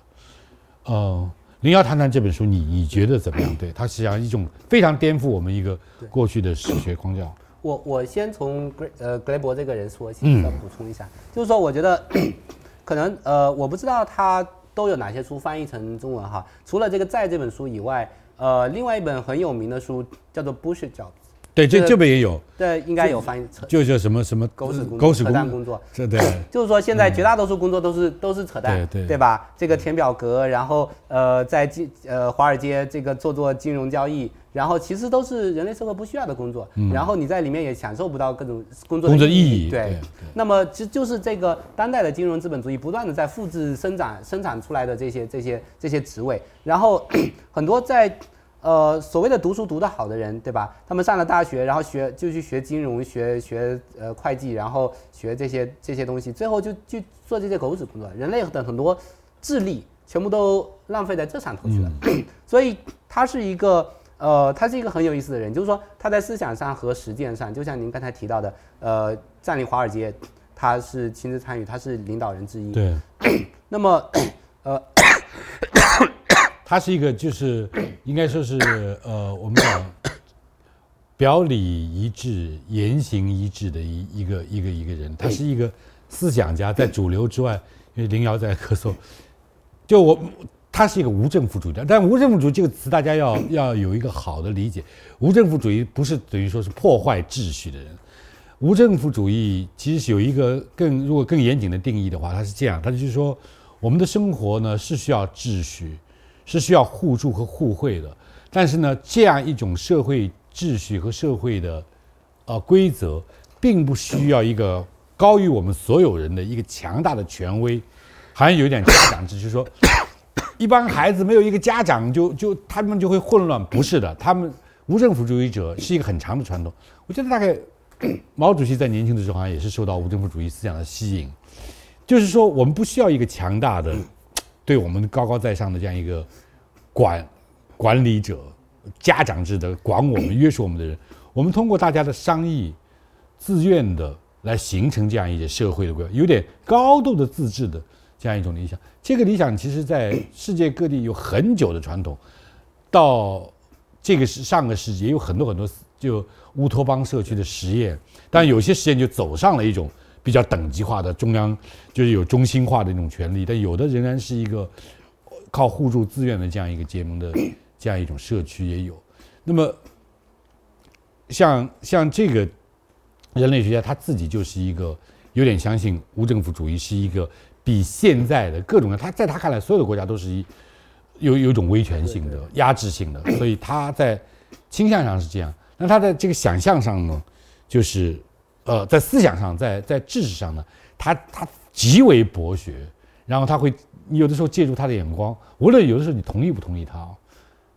呃，林瑶谈谈这本书，你你觉得怎么样？对它实际上一种非常颠覆我们一个过去的史学框架。我我先从格呃格雷伯这个人说起，再补充一下，就是说我觉得 可能呃我不知道他都有哪些书翻译成中文哈，除了这个在这本书以外，呃另外一本很有名的书叫做《Bush Job》。对，这这边也有，对，应该有翻译，就叫什么什么狗屎狗屎扯淡工作，对对，就是说现在绝大多数工作都是都是扯淡，对对吧？这个填表格，然后呃在金呃华尔街这个做做金融交易，然后其实都是人类社会不需要的工作，然后你在里面也享受不到各种工作工作意义，对。那么就就是这个当代的金融资本主义不断的在复制生产生产出来的这些这些这些职位，然后 很多在。呃，所谓的读书读得好的人，对吧？他们上了大学，然后学就去学金融，学学呃会计，然后学这些这些东西，最后就就做这些狗屎工作。人类的很多智力全部都浪费在这上头去了。所以他是一个呃，他是一个很有意思的人，就是说他在思想上和实践上，就像您刚才提到的，呃，占领华尔街，他是亲自参与，他是领导人之一。对。那么，呃。他是一个，就是应该说是 呃，我们讲表里一致、言行一致的一一个一个一个人。他是一个思想家，在主流之外，因为林瑶在咳嗽，就我，他是一个无政府主义者。但无政府主义这个词，大家要 要有一个好的理解。无政府主义不是等于说是破坏秩序的人。无政府主义其实是有一个更如果更严谨的定义的话，它是这样，它就是说我们的生活呢是需要秩序。是需要互助和互惠的，但是呢，这样一种社会秩序和社会的，呃规则，并不需要一个高于我们所有人的一个强大的权威，好像有点家长制，就是说，一帮孩子没有一个家长就就他们就会混乱，不是的，他们无政府主义者是一个很长的传统。我觉得大概 毛主席在年轻的时候好像也是受到无政府主义思想的吸引，就是说我们不需要一个强大的。对我们高高在上的这样一个管管理者、家长制的管我们、约束我们的人，我们通过大家的商议、自愿的来形成这样一些社会的规，有点高度的自治的这样一种理想。这个理想其实在世界各地有很久的传统，到这个是上个世纪也有很多很多就乌托邦社区的实验，但有些实验就走上了一种。比较等级化的中央就是有中心化的那种权利，但有的仍然是一个靠互助自愿的这样一个结盟的 这样一种社区也有。那么像像这个人类学家他自己就是一个有点相信无政府主义是一个比现在的各种他在他看来所有的国家都是一有有一种威权性的压制性的，所以他在倾向上是这样。那他在这个想象上呢，就是。呃，在思想上，在在知识上呢，他他极为博学，然后他会有的时候借助他的眼光，无论有的时候你同意不同意他，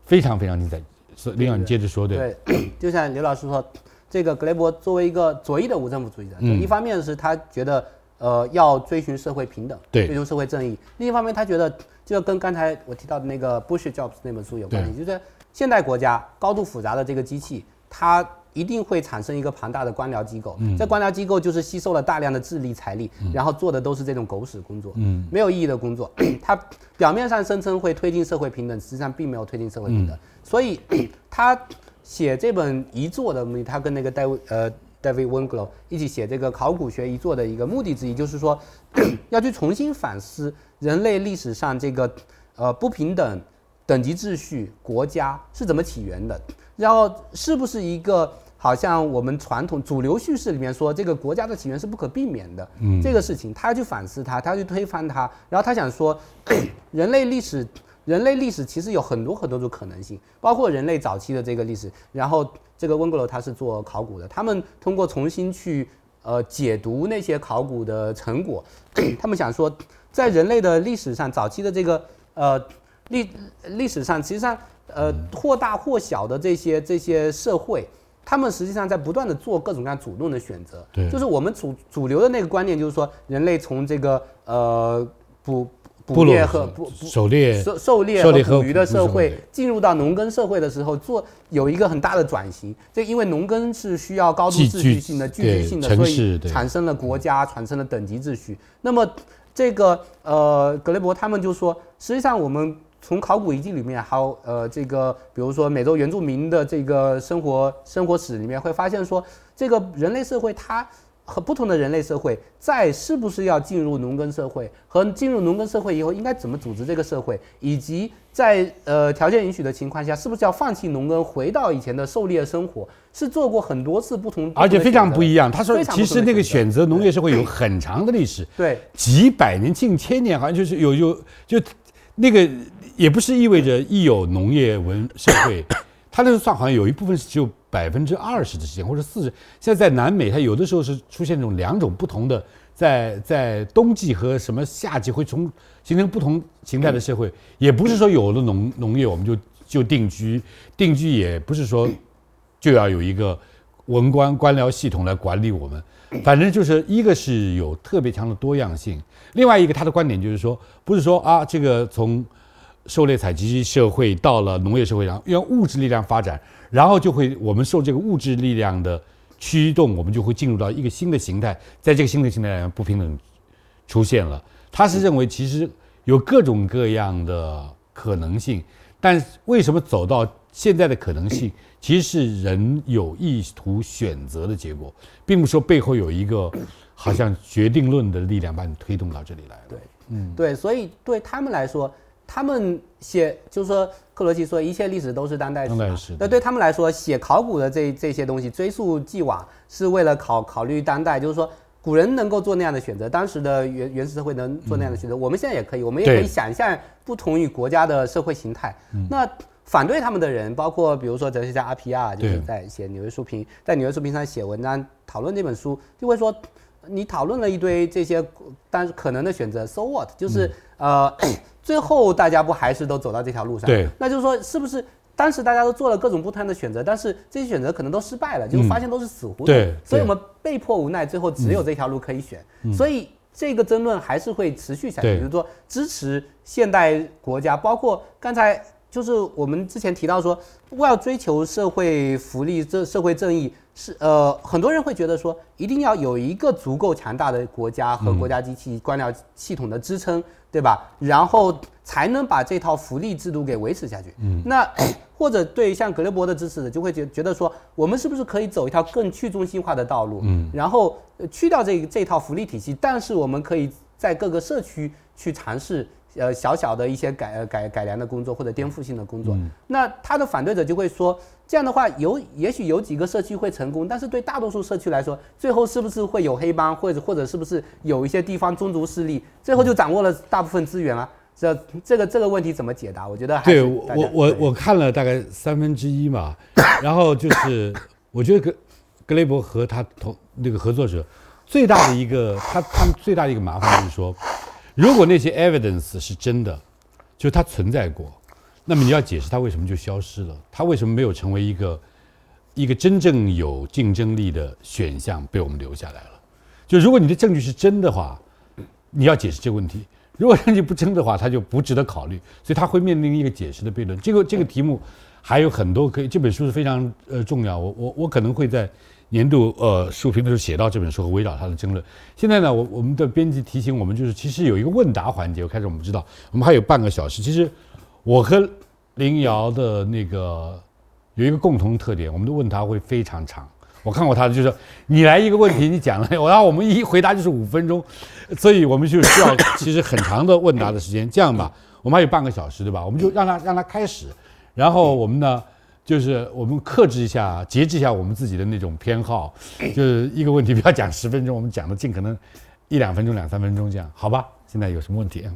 非常非常精彩。所以林阳，你接着说，对，对 就像刘老师说，这个格雷伯作为一个左翼的无政府主义者，一方面是他觉得呃要追寻社会平等，对，追求社会正义；另一方面，他觉得就跟刚才我提到的那个 Bush Jobs 那本书有关系，就是现代国家高度复杂的这个机器，它。一定会产生一个庞大的官僚机构，这官僚机构就是吸收了大量的智力财力，然后做的都是这种狗屎工作，嗯。没有意义的工作。他表面上声称会推进社会平等，实际上并没有推进社会平等。所以 他写这本遗作的目的，他跟那个戴维呃 David Winslow 一起写这个考古学遗作的一个目的之一，就是说 要去重新反思人类历史上这个呃不平等等级秩序国家是怎么起源的，然后是不是一个好像我们传统主流叙事里面说这个国家的起源是不可避免的，嗯，这个事情他要去反思它，他要去推翻它，然后他想说 人类历史。人类历史其实有很多很多种可能性，包括人类早期的这个历史。然后这个温格罗他是做考古的，他们通过重新去呃解读那些考古的成果，他们想说，在人类的历史上，早期的这个呃历历史上，其实际上呃或大或小的这些这些社会，他们实际上在不断的做各种各样主动的选择。对，就是我们主主流的那个观念，就是说人类从这个呃捕。捕猎和捕狩猎、狩狩猎和捕鱼的社会进入到农耕社会的时候，做有一个很大的转型。这因为农耕是需要高度秩序性的、聚集性的，所以产生了国家，产生了等级秩序。那么这个呃，格雷伯他们就说，实际上我们从考古遗迹里面，还有呃这个，比如说美洲原住民的这个生活生活史里面，会发现说，这个人类社会它。和不同的人类社会，在是不是要进入农耕社会，和进入农耕社会以后应该怎么组织这个社会，以及在呃条件允许的情况下，是不是要放弃农耕，回到以前的狩猎生活，是做过很多次不同，而且非常不一样。他说，其实那个选择农业社会有很长的历史，对，几百年、近千年，好像就是有有就那个也不是意味着一有农业文社会，他那个算好像有一部分是只有。百分之二十的时间，或者四十。现在在南美，它有的时候是出现这种两种不同的，在在冬季和什么夏季会从形成不同形态的社会。也不是说有了农农业我们就就定居，定居也不是说就要有一个文官官僚系统来管理我们。反正就是一个是有特别强的多样性，另外一个他的观点就是说，不是说啊这个从狩猎采集社会到了农业社会上，用物质力量发展。然后就会，我们受这个物质力量的驱动，我们就会进入到一个新的形态，在这个新的形态上，不平等出现了。他是认为，其实有各种各样的可能性，但为什么走到现在的可能性，其实是人有意图选择的结果，并不说背后有一个好像决定论的力量把你推动到这里来。对，嗯，对，所以对他们来说。他们写就是说，克罗齐说一切历史都是当代史。那对他们来说，写考古的这这些东西追溯既往，是为了考考虑当代。就是说，古人能够做那样的选择，当时的原原始社会能做那样的选择，我们现在也可以，我们也可以想象不同于国家的社会形态。那反对他们的人，包括比如说哲学家阿皮亚，就是在写《纽约书评》在《纽约书评》上写文章讨论这本书，就会说，你讨论了一堆这些，但是可能的选择，so what？就是呃。最后大家不还是都走到这条路上？对，那就是说，是不是当时大家都做了各种不同的选择，但是这些选择可能都失败了，就发现都是死胡同。对，所以我们被迫无奈，最后只有这条路可以选。所以这个争论还是会持续下去。就是说，支持现代国家，包括刚才就是我们之前提到说，为了追求社会福利、这社会正义，是呃，很多人会觉得说，一定要有一个足够强大的国家和国家机器、官僚系统的支撑。对吧？然后才能把这套福利制度给维持下去。嗯，那 或者对像格雷伯的支持者就会觉觉得说，我们是不是可以走一条更去中心化的道路？嗯，然后去掉这这套福利体系，但是我们可以在各个社区去尝试。呃，小小的一些改改改良的工作或者颠覆性的工作，那他的反对者就会说，这样的话有也许有几个社区会成功，但是对大多数社区来说，最后是不是会有黑帮，或者或者是不是有一些地方宗族势力，最后就掌握了大部分资源啊？这这个这个问题怎么解答？我觉得对我我我看了大概三分之一嘛，然后就是我觉得格格雷伯和他同那个合作者最大的一个他他们最大的一个麻烦就是说。如果那些 evidence 是真的，就它存在过，那么你要解释它为什么就消失了？它为什么没有成为一个一个真正有竞争力的选项被我们留下来了？就如果你的证据是真的话，你要解释这个问题；如果证据不真的话，它就不值得考虑。所以它会面临一个解释的悖论。这个这个题目还有很多可以，这本书是非常呃重要。我我我可能会在。年度呃书评的时候写到这本书和围绕它的争论。现在呢，我我们的编辑提醒我们，就是其实有一个问答环节。我开始我们知道，我们还有半个小时。其实我和林瑶的那个有一个共同特点，我们的问答会非常长。我看过他的，就是你来一个问题，你讲了，然 后我们一回答就是五分钟，所以我们就需要其实很长的问答的时间。这样吧，我们还有半个小时，对吧？我们就让他让他开始，然后我们呢，就是我们克制一下、节制一下我们自己的那种偏好，就是一个问题不要讲十分钟，我们讲的尽可能一两分钟、两三分钟这样，好吧？现在有什么问题？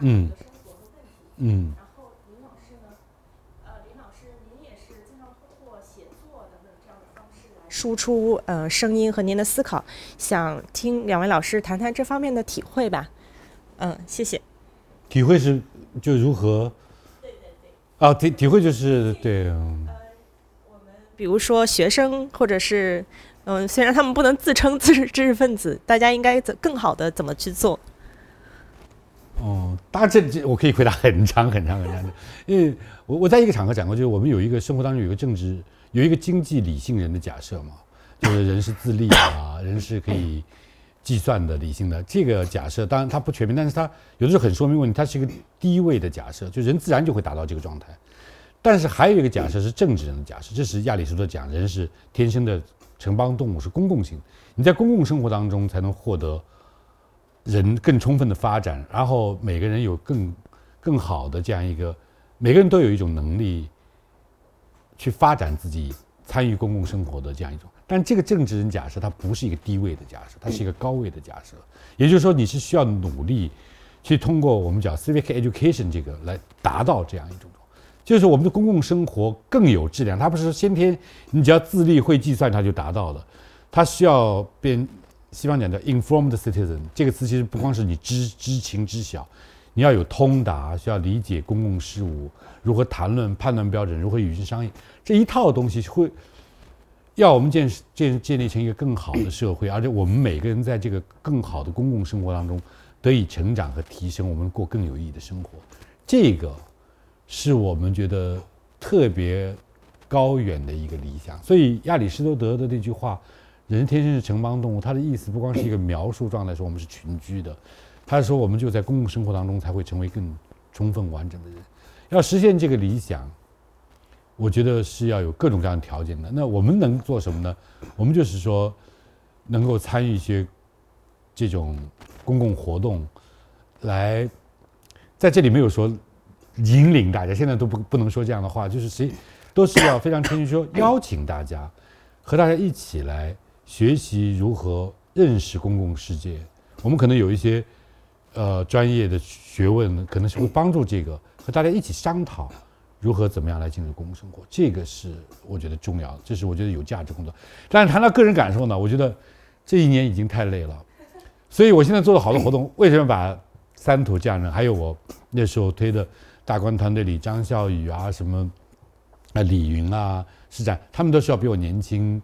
嗯，嗯。然后林老师呢？呃，林老师，您也是经常通过写作等等这样的方式来输出呃声音和您的思考，想听两位老师谈谈这方面的体会吧。嗯，谢谢。体会是就如何？对对对。啊，体体会就是对。呃，我们比如说学生或者是嗯，虽然他们不能自称知识知识分子，大家应该怎更好的怎么去做？哦，当然这这我可以回答很长很长很长的，因为我我在一个场合讲过，就是我们有一个生活当中有一个政治有一个经济理性人的假设嘛，就是人是自立啊，人是可以计算的理性的这个假设，当然它不全面，但是它有的时候很说明问题，它是一个低位的假设，就人自然就会达到这个状态。但是还有一个假设是政治人的假设，这是亚里士多德讲，人是天生的城邦动物，是公共性，你在公共生活当中才能获得。人更充分的发展，然后每个人有更更好的这样一个，每个人都有一种能力去发展自己参与公共生活的这样一种。但这个政治人假设，它不是一个低位的假设，它是一个高位的假设。也就是说，你是需要努力去通过我们讲 civic education 这个来达到这样一种，就是我们的公共生活更有质量。它不是先天你只要自立会计算它就达到了，它需要变。西方讲叫 informed citizen，这个词其实不光是你知知情知晓，你要有通达，需要理解公共事务，如何谈论判断标准，如何与之商议，这一套东西会要我们建建建立成一个更好的社会，而且我们每个人在这个更好的公共生活当中得以成长和提升，我们过更有意义的生活，这个是我们觉得特别高远的一个理想。所以亚里士多德的那句话。人天生是城邦动物，它的意思不光是一个描述状态，说我们是群居的，他说我们就在公共生活当中才会成为更充分完整的人。要实现这个理想，我觉得是要有各种各样的条件的。那我们能做什么呢？我们就是说，能够参与一些这种公共活动，来在这里没有说引领大家，现在都不不能说这样的话，就是谁都是要非常谦虚说邀请大家和大家一起来。学习如何认识公共世界，我们可能有一些呃专业的学问，可能是会帮助这个和大家一起商讨如何怎么样来进入公共生活，这个是我觉得重要的，这是我觉得有价值工作。但是谈到个人感受呢，我觉得这一年已经太累了，所以我现在做了好多活动。为什么把三土匠人，还有我那时候推的大观团队里张笑宇啊，什么啊李云啊，施展，他们都是要比我年轻。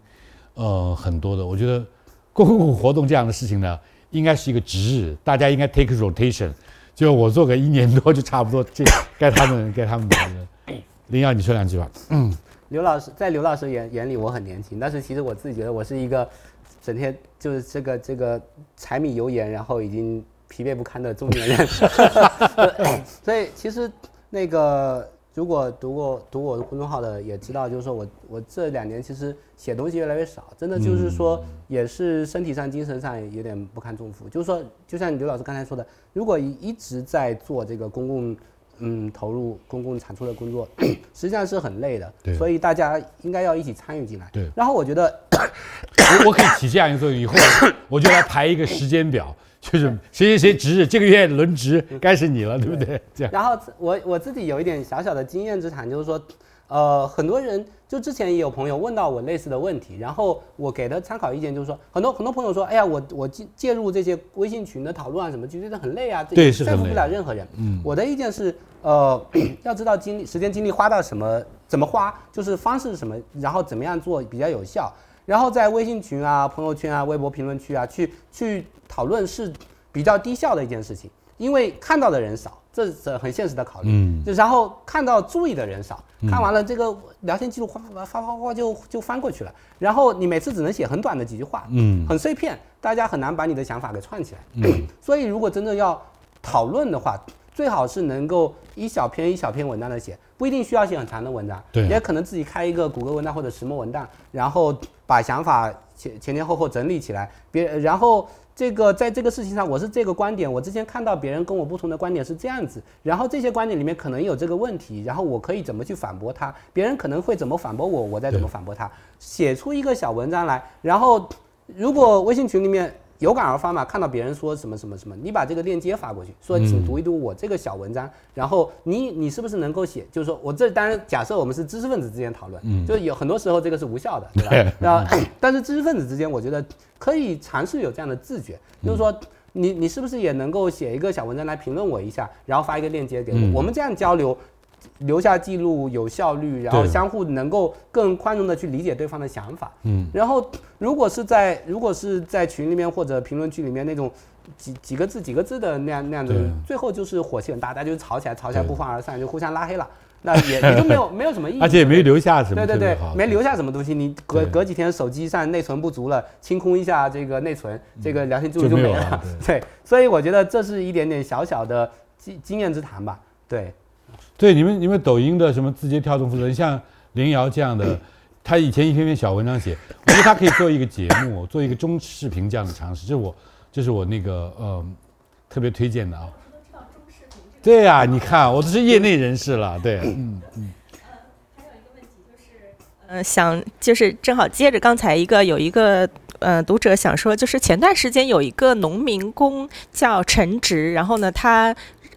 呃，很多的，我觉得公共活动这样的事情呢，应该是一个值日，大家应该 take rotation，就我做个一年多就差不多，这 该他们该他们的。林耀，你说两句吧。嗯，刘老师在刘老师眼眼里我很年轻，但是其实我自己觉得我是一个整天就是这个这个柴米油盐，然后已经疲惫不堪的中年人。所以其实那个。如果读过读我的公众号的也知道，就是说我我这两年其实写东西越来越少，真的就是说也是身体上精神上有点不堪重负。就是说，就像刘老师刚才说的，如果一直在做这个公共嗯投入公共产出的工作，实际上是很累的。对。所以大家应该要一起参与进来。对。然后我觉得，我可以起这样一个作用，以后我就来排一个时间表。就是谁谁谁值日，这个月轮值该是你了，对不对？这样。然后我我自己有一点小小的经验之谈，就是说，呃，很多人就之前也有朋友问到我类似的问题，然后我给的参考意见就是说，很多很多朋友说，哎呀，我我介介入这些微信群的讨论啊什么，就觉得很累啊，对，是说服不了任何人。嗯。我的意见是，呃，要知道精力、时间、精力花到什么，怎么花，就是方式是什么，然后怎么样做比较有效。然后在微信群啊、朋友圈啊、微博评论区啊，去去讨论是比较低效的一件事情。因为看到的人少，这是很现实的考虑。嗯就然后看到注意的人少，看完了这个聊天记录哗哗哗哗哗就就翻过去了，然后你每次只能写很短的几句话，嗯很碎片，大家很难把你的想法给串起来。嗯 所以如果真的要讨论的话，最好是能够一小篇一小篇文章的写，不一定需要写很长的文章，对也可能自己开一个谷歌文档或者石墨文档，然后把想法前前前后后整理起来，别然后。这个在这个事情上，我是这个观点。我之前看到别人跟我不同的观点是这样子，然后这些观点里面可能有这个问题，然后我可以怎么去反驳他？别人可能会怎么反驳我，我再怎么反驳他？写出一个小文章来，然后如果微信群里面有感而发嘛，看到别人说什么什么什么，你把这个链接发过去，说请读一读我这个小文章，然后你你是不是能够写？就是说我这当然假设我们是知识分子之间讨论，就是有很多时候这个是无效的，对吧？那 但是知识分子之间，我觉得可以尝试有这样的自觉，就是说。你你是不是也能够写一个小文章来评论我一下，然后发一个链接给我？嗯我们这样交流，留下记录有效率，然后相互能够更宽容的去理解对方的想法。嗯，然后如果是在如果是在群里面或者评论区里面那种几几个字几个字的那样那样子，最后就是火气很大，大家就吵起来，吵起来不欢而散，就互相拉黑了。那也也就没有 没有什么意义，而且也没留下什么对对对没留下什么东西。你隔隔几天手机上内存不足了，清空一下这个内存，这个聊天记录就没了。对，所以我觉得这是一点点小小的经经验之谈吧。对，对，你们你们抖音的什么字节跳动负责人，像林瑶这样的，他以前一篇篇小文章写，我觉得他可以做一个节目，做一个中视频这样的尝试，这是我这是我那个呃特别推荐的啊。能中视频对呀、你看我都是业内人士了，对，嗯嗯，呃，想就是正好接着刚才一个有一个呃读者想说，就是前段时间有一个农民工叫陈植，然后呢他。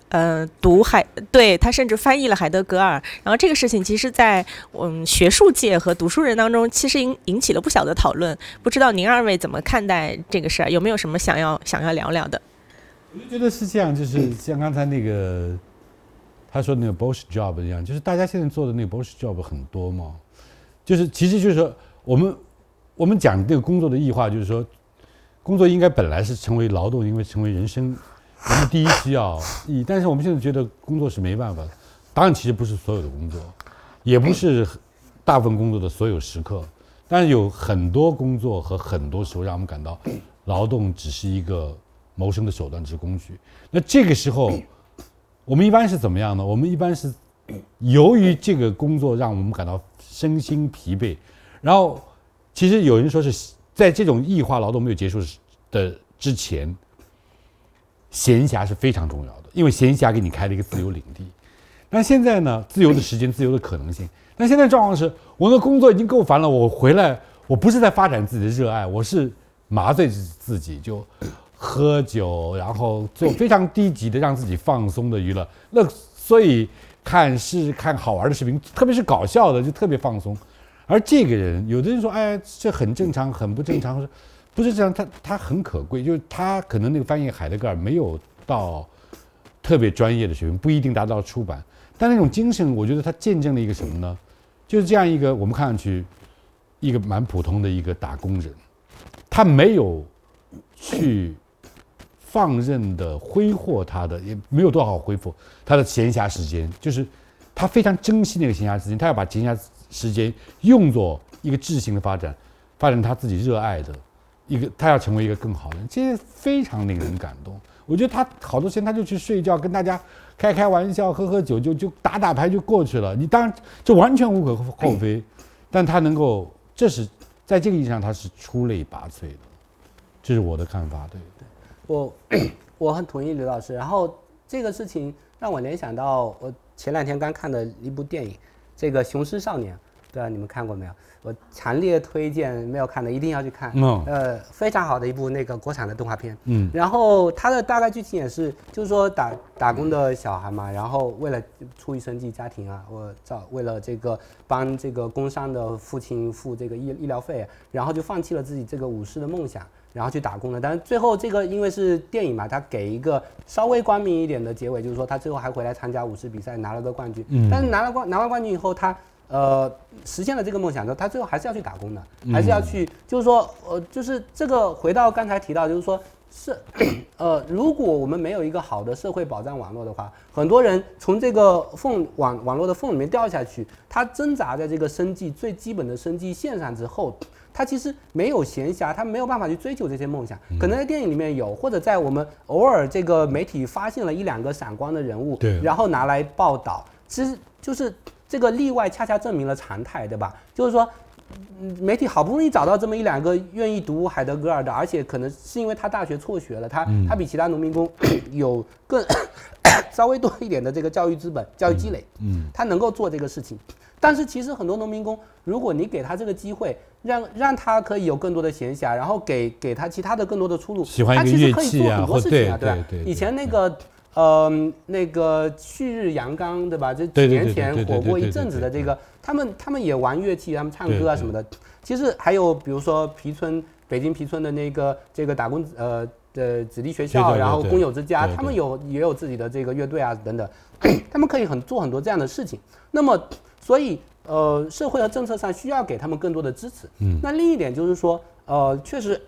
呃，读海，对他甚至翻译了海德格尔，然后这个事情其实在嗯学术界和读书人当中，其实引引起了不小的讨论。不知道您二位怎么看待这个事儿？有没有什么想要想要聊聊的？我就觉得是这样，就是像刚才那个他说那个 bullshit job 一样，就是大家现在做的那个 bullshit job 很多嘛，就是其实就是说我们我们讲这个工作的异化，就是说工作应该本来是成为劳动，应该成为人生我们第一需要意义，但是我们现在觉得工作是没办法的。当然，其实不是所有的工作，也不是大部分工作的所有时刻，但是有很多工作和很多时候让我们感到劳动只是一个谋生的手段，只是工具。那这个时候，我们一般是怎么样呢？我们一般是由于这个工作让我们感到身心疲惫，然后其实有人说是在这种异化劳动没有结束的之前，闲暇是非常重要的，因为闲暇给你开了一个自由领地。但现在呢，自由的时间、自由的可能性。但现在状况是，我的工作已经够烦了，我回来，我不是在发展自己的热爱，我是麻醉自自己，就喝酒，然后做非常低级的让自己放松的娱乐。那所以看是看好玩的视频，特别是搞笑的，就特别放松。而这个人，有的人说，哎，这很正常，很不正常，不是这样，他他很可贵，就是他可能那个翻译海德格尔没有到特别专业的水平，不一定达到出版，但那种精神，我觉得他见证了一个什么呢？就是这样一个我们看上去一个蛮普通的一个打工人，他没有去放任的挥霍他的，也没有多少挥霍他的闲暇时间，就是他非常珍惜那个闲暇时间，他要把闲暇时间用作一个智性的发展，发展他自己热爱的一个，他要成为一个更好的人，这些非常令人感动。我觉得他好多时间他就去睡觉，跟大家开开玩笑、喝喝酒，就就打打牌就过去了。你当然这完全无可厚非，但他能够，这是在这个意义上他是出类拔萃的，这是我的看法。对，我我很同意刘老师。然后这个事情让我联想到我前两天刚看的一部电影，这个《雄狮少年》，不知道你们看过没有？我强烈推荐没有看的一定要去看。嗯呃，非常好的一部那个国产的动画片。嗯然后它的大概剧情也是，就是说打打工的小孩嘛，然后为了出于生计家庭啊，我找为了这个帮这个工伤的父亲付这个医医疗费，然后就放弃了自己这个武士的梦想，然后去打工了。但是最后这个因为是电影嘛，他给一个稍微光明一点的结尾，就是说他最后还回来参加武士比赛，拿了个冠军。嗯但是拿了冠拿完冠军以后，他呃实现了这个梦想之后，他最后还是要去打工的，还是要去，就是说呃就是这个回到刚才提到，就是说是，呃，如果我们没有一个好的社会保障网络的话，很多人从这个缝网网络的缝里面掉下去，他挣扎在这个生计最基本的生计线上之后，他其实没有闲暇，他没有办法去追求这些梦想。可能在电影里面有，或者在我们偶尔这个媒体发现了一两个闪光的人物，对。然后拿来报道，其实就是这个例外恰恰证明了常态，对吧？就是说。嗯，媒体好不容易找到这么一两个愿意读海德格尔的，而且可能是因为他大学辍学了，他他比其他农民工 有更 稍微多一点的这个教育资本、教育积累，嗯，他能够做这个事情。但是其实很多农民工，如果你给他这个机会，让让他可以有更多的闲暇，然后给给他其他的更多的出路，喜欢他一个乐其实可以做器啊或很多事情啊，对对对？以前那个。呃，那个旭日阳刚，对吧？这几年前火过一阵子的这个，他们他们也玩乐器，他们唱歌啊什么的。其实还有比如说皮村，北京皮村的那个这个打工呃的子弟学学校校，然后工友之家，他们有也有自己的这个乐队啊等等，他们可以很做很多这样的事情。那么，所以呃，社会和政策上需要给他们更多的支持。嗯那另一点就是说，呃，确实，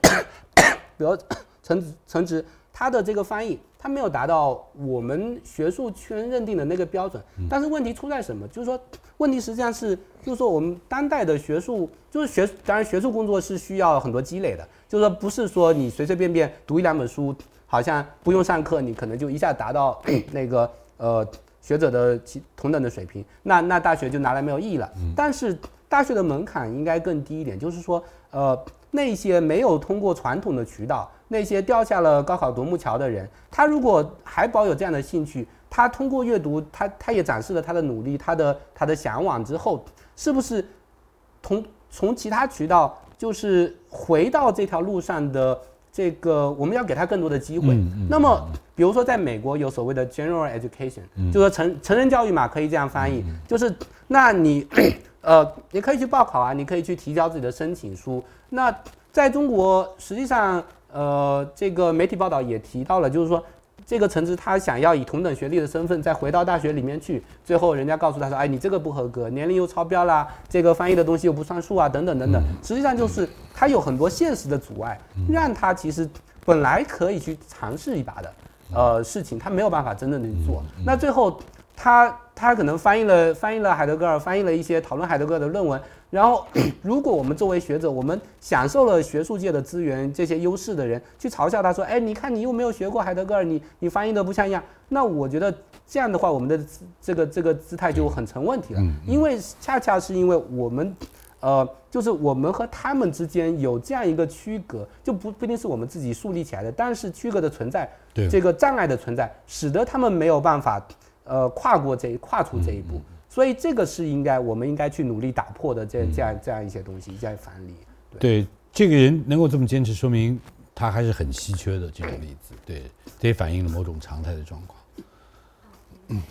比如 陈子陈直他的这个翻译，他没有达到我们学术圈认定的那个标准。但是问题出在什么？就是说，问题实际上是，就是说我们当代的学术，就是学，当然学术工作是需要很多积累的，就是说不是说你随随便便读一两本书，好像不用上课，你可能就一下达到 那个呃学者的其同等的水平，那那大学就拿来没有意义了。但是大学的门槛应该更低一点，就是说，呃，那些没有通过传统的渠道，那些掉下了高考独木桥的人，他如果还保有这样的兴趣，他通过阅读，他他也展示了他的努力，他的他的向往之后，是不是从从其他渠道就是回到这条路上的这个，我们要给他更多的机会。嗯嗯那么，比如说在美国有所谓的 general education，、就说成成人教育嘛，可以这样翻译，就是那你呃，你可以去报考啊，你可以去提交自己的申请书。那在中国，实际上呃，这个媒体报道也提到了，就是说。这个橙子他想要以同等学历的身份再回到大学里面去，最后人家告诉他说：“哎，你这个不合格，年龄又超标啦，这个翻译的东西又不算数啊，等等等等。”实际上就是他有很多现实的阻碍，让他其实本来可以去尝试一把的，呃，事情他没有办法真正的去做。那最后他他可能翻译了翻译了海德格尔，翻译了一些讨论海德格尔的论文。然后，如果我们作为学者，我们享受了学术界的资源这些优势的人，去嘲笑他说：“哎，你看你又没有学过海德格尔，你你翻译的不像样。”那我觉得这样的话，我们的这个这个姿态就很成问题了。因为恰恰是因为我们，呃，就是我们和他们之间有这样一个区隔，就不不一定是我们自己树立起来的，但是区隔的存在，对这个障碍的存在，使得他们没有办法，呃，跨过这跨出这一步。所以这个是应该我们应该去努力打破的这这样这样一些东西，这样反例。对这个人能够这么坚持，说明他还是很稀缺的这种例子。对，这也反映了某种常态的状况。嗯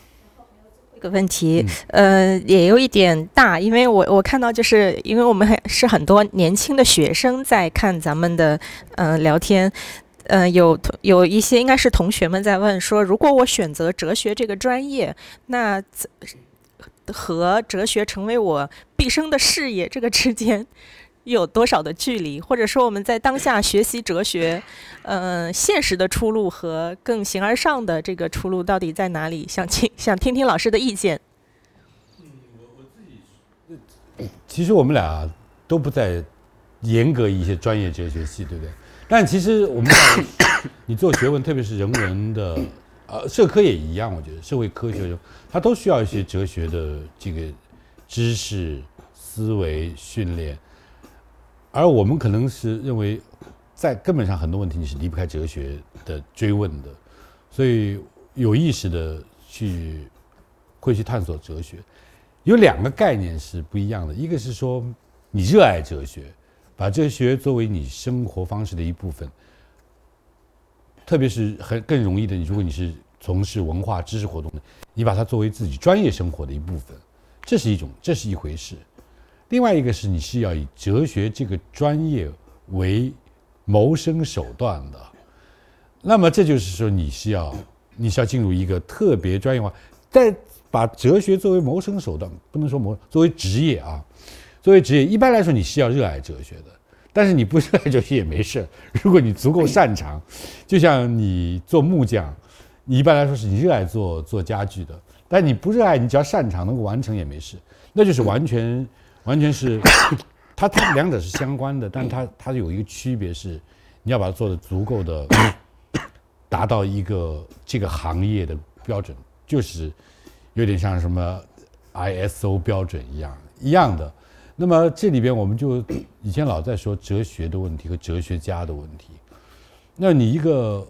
这个问题，呃，也有一点大，因为我我看到，就是因为我们还是很多年轻的学生在看咱们的呃聊天，呃，有同有一些应该是同学们在问说，如果我选择哲学这个专业，那和哲学成为我毕生的事业这个之间有多少的距离？或者说我们在当下学习哲学，呃，现实的出路和更形而上的这个出路到底在哪里？想听想听听老师的意见。嗯，我我自己其实我们俩都不在严格一些专业哲学系，对不对？但其实我们在 你做学问，特别是人文的，呃，社科也一样，我觉得社会科学，它都需要一些哲学的这个知识、思维训练。而我们可能是认为，在根本上很多问题你是离不开哲学的追问的，所以有意识的去会去探索哲学。有两个概念是不一样的，一个是说你热爱哲学，把哲学作为你生活方式的一部分，特别是很更容易的，如果你是从事文化知识活动的，你把它作为自己专业生活的一部分，这是一种，这是一回事。另外一个是你是要以哲学这个专业为谋生手段的，那么这就是说你是要你是要进入一个特别专业化，在把哲学作为谋生手段，不能说谋作为职业啊，作为职业，一般来说你是要热爱哲学的。但是你不热爱哲学也没事。如果你足够擅长，就像你做木匠，你一般来说是你热爱做做家具的，但你不热爱，你只要擅长能够完成也没事。那就是完全 完全是，它它两者是相关的，但它它有一个区别是，你要把它做的足够的，达到一个这个行业的标准，就是有点像什么 ISO 标准一样一样的。那么这里边我们就 以前老在说哲学的问题和哲学家的问题。那你一个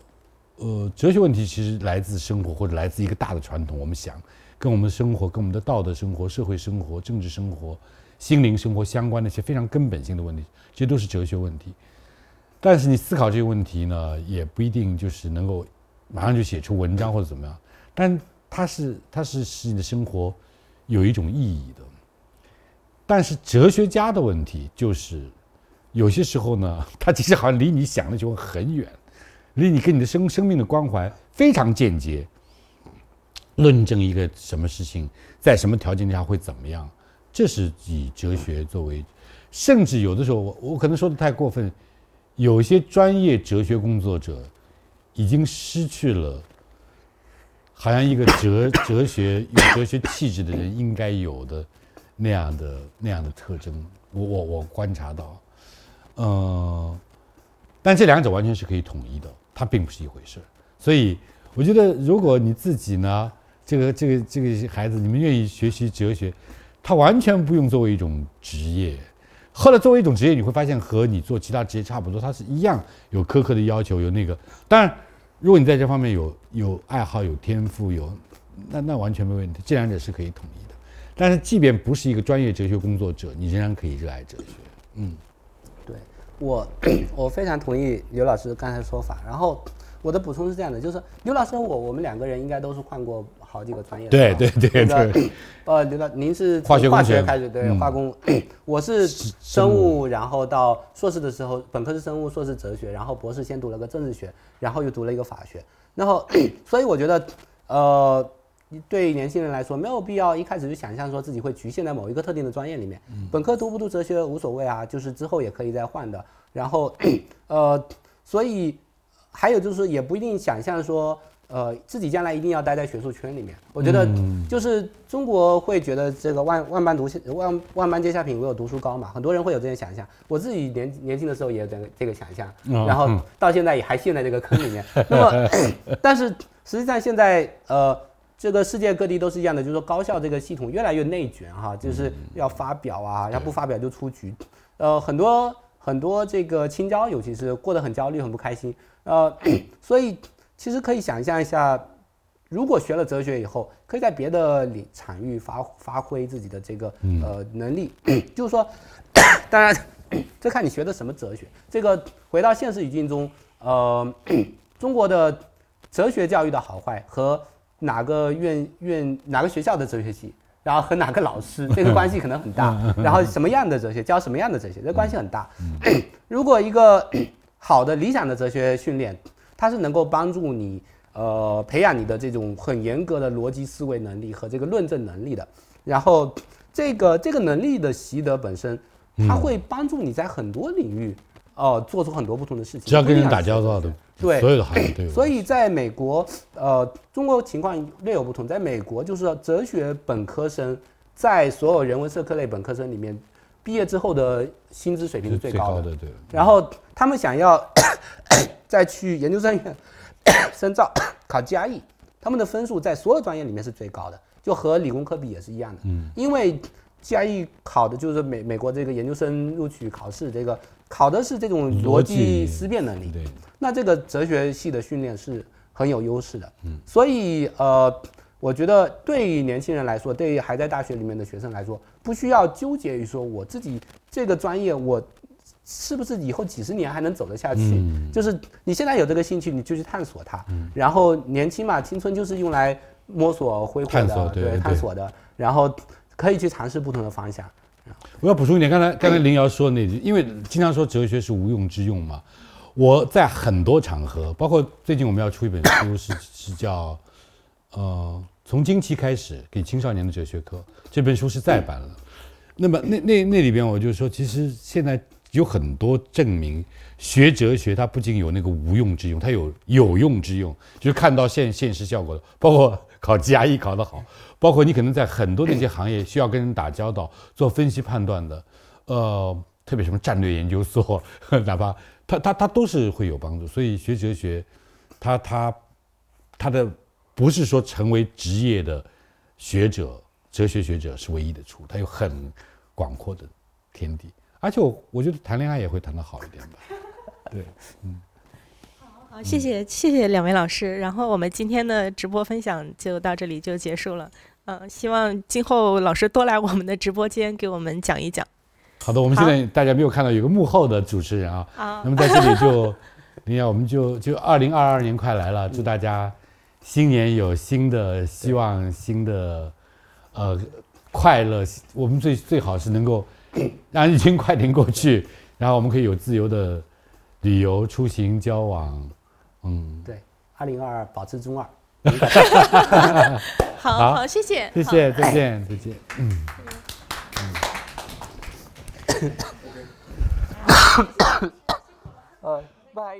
呃哲学问题其实来自生活或者来自一个大的传统，我们想跟我们的生活、跟我们的道德生活、社会生活、政治生活、心灵生活相关的一些非常根本性的问题，这都是哲学问题。但是你思考这个问题呢，也不一定就是能够马上就写出文章或者怎么样，但它是它是使你的生活有一种意义的。但是哲学家的问题就是，有些时候呢，他其实好像离你想的就很远，离你跟你的生生命的关怀非常间接。论证一个什么事情在什么条件下会怎么样，这是以哲学作为，甚至有的时候我我可能说的太过分，有些专业哲学工作者已经失去了，好像一个哲 哲学有哲学气质的人应该有的。那样的那样的特征，我我我观察到，嗯，但这两者完全是可以统一的，它并不是一回事。所以我觉得，如果你自己呢，这个这个这个孩子，你们愿意学习哲学，他完全不用作为一种职业。后来作为一种职业，你会发现和你做其他职业差不多，它是一样有苛刻的要求，有那个。当然，如果你在这方面有有爱好、有天赋、有那那完全没问题，这两者是可以统一。但是，即便不是一个专业哲学工作者，你仍然可以热爱哲学。嗯，对我，我非常同意刘老师刚才说法。然后我的补充是这样的，就是刘老师我我们两个人应该都是换过好几个专业。对对对对。呃，刘老您是化学化学开始对化工，我是生物，然后到硕士的时候，本科是生物，硕士哲学，然后博士先读了个政治学，然后又读了一个法学。然后，所以我觉得，呃。对年轻人来说，没有必要一开始就想象说自己会局限在某一个特定的专业里面。本科读不读哲学无所谓啊，就是之后也可以再换的。然后，呃，所以还有就是也不一定想象说，呃，自己将来一定要待在学术圈里面。我觉得就是中国会觉得这个万万般读万万般皆下品，唯有读书高嘛。很多人会有这些想象。我自己年年轻的时候也有这个这个想象，然后到现在也还陷在这个坑里面。那么，但是实际上现在呃。这个世界各地都是一样的，就是说高校这个系统越来越内卷哈，就是要发表啊，要不发表就出局，呃，很多很多这个青椒尤其是过得很焦虑、很不开心，呃，所以其实可以想象一下，如果学了哲学以后，可以在别的领场域发发挥自己的这个呃能力，就是说，当然这看你学的什么哲学。这个回到现实语境中，呃，中国的哲学教育的好坏和哪个院院哪个学校的哲学系，然后和哪个老师，这个关系可能很大。然后什么样的哲学教什么样的哲学，这关系很大。如果一个 好的理想的哲学训练，它是能够帮助你呃培养你的这种很严格的逻辑思维能力和这个论证能力的。然后这个这个能力的习得本身，它会帮助你在很多领域哦做出很多不同的事情。只要跟人打交道的。对，所有的行业都有。所以在美国，呃，中国情况略有不同。在美国，就是哲学本科生在所有人文社科类本科生里面，毕业之后的薪资水平是最高的。对。然后他们想要 再去研究生院 深造 考 GRE，他们的分数在所有专业里面是最高的，就和理工科比也是一样的。嗯。因为 GRE 考的就是美美国这个研究生录取考试，这个考的是这种逻辑思辨能力。对。那这个哲学系的训练是很有优势的，嗯，所以呃，我觉得对于年轻人来说，对于还在大学里面的学生来说，不需要纠结于说我自己这个专业我是不是以后几十年还能走得下去，就是你现在有这个兴趣，你就去探索它，然后年轻嘛，青春就是用来摸索挥霍的，对，探索的，然后可以去尝试不同的方向。我要补充一点，刚才刚才林瑶说的那句，因为经常说哲学是无用之用嘛。我在很多场合，包括最近我们要出一本书，是是叫，呃，从今期开始给青少年的哲学课。这本书是再版了。那么那那那里边，我就说，其实现在有很多证明，学哲学它不仅有那个无用之用，它有有用之用，就是看到现现实效果的，包括考 GRE 考得好，包括你可能在很多的一些行业需要跟人打交道、做分析判断的，呃，特别什么战略研究所，哪怕他他他都是会有帮助。所以学哲学，他他他的不是说成为职业的学者、哲学学者是唯一的出路，它有很广阔的天地。而且我我觉得谈恋爱也会谈得好一点吧，对，嗯。好，谢谢谢谢两位老师。然后我们今天的直播分享就到这里就结束了。嗯，希望今后老师多来我们的直播间给我们讲一讲。好的，我们现在大家没有看到有个幕后的主持人啊，啊那么在这里就，你看我们就就二零二二年快来了，祝大家新年有新的希望，新的呃快乐。我们最最好是能够让疫情快点过去，然后我们可以有自由的旅游、出行、交往。嗯，对，二零二二保持中二。好好好，谢谢，谢谢，再见，再见。嗯。呃，不好意思。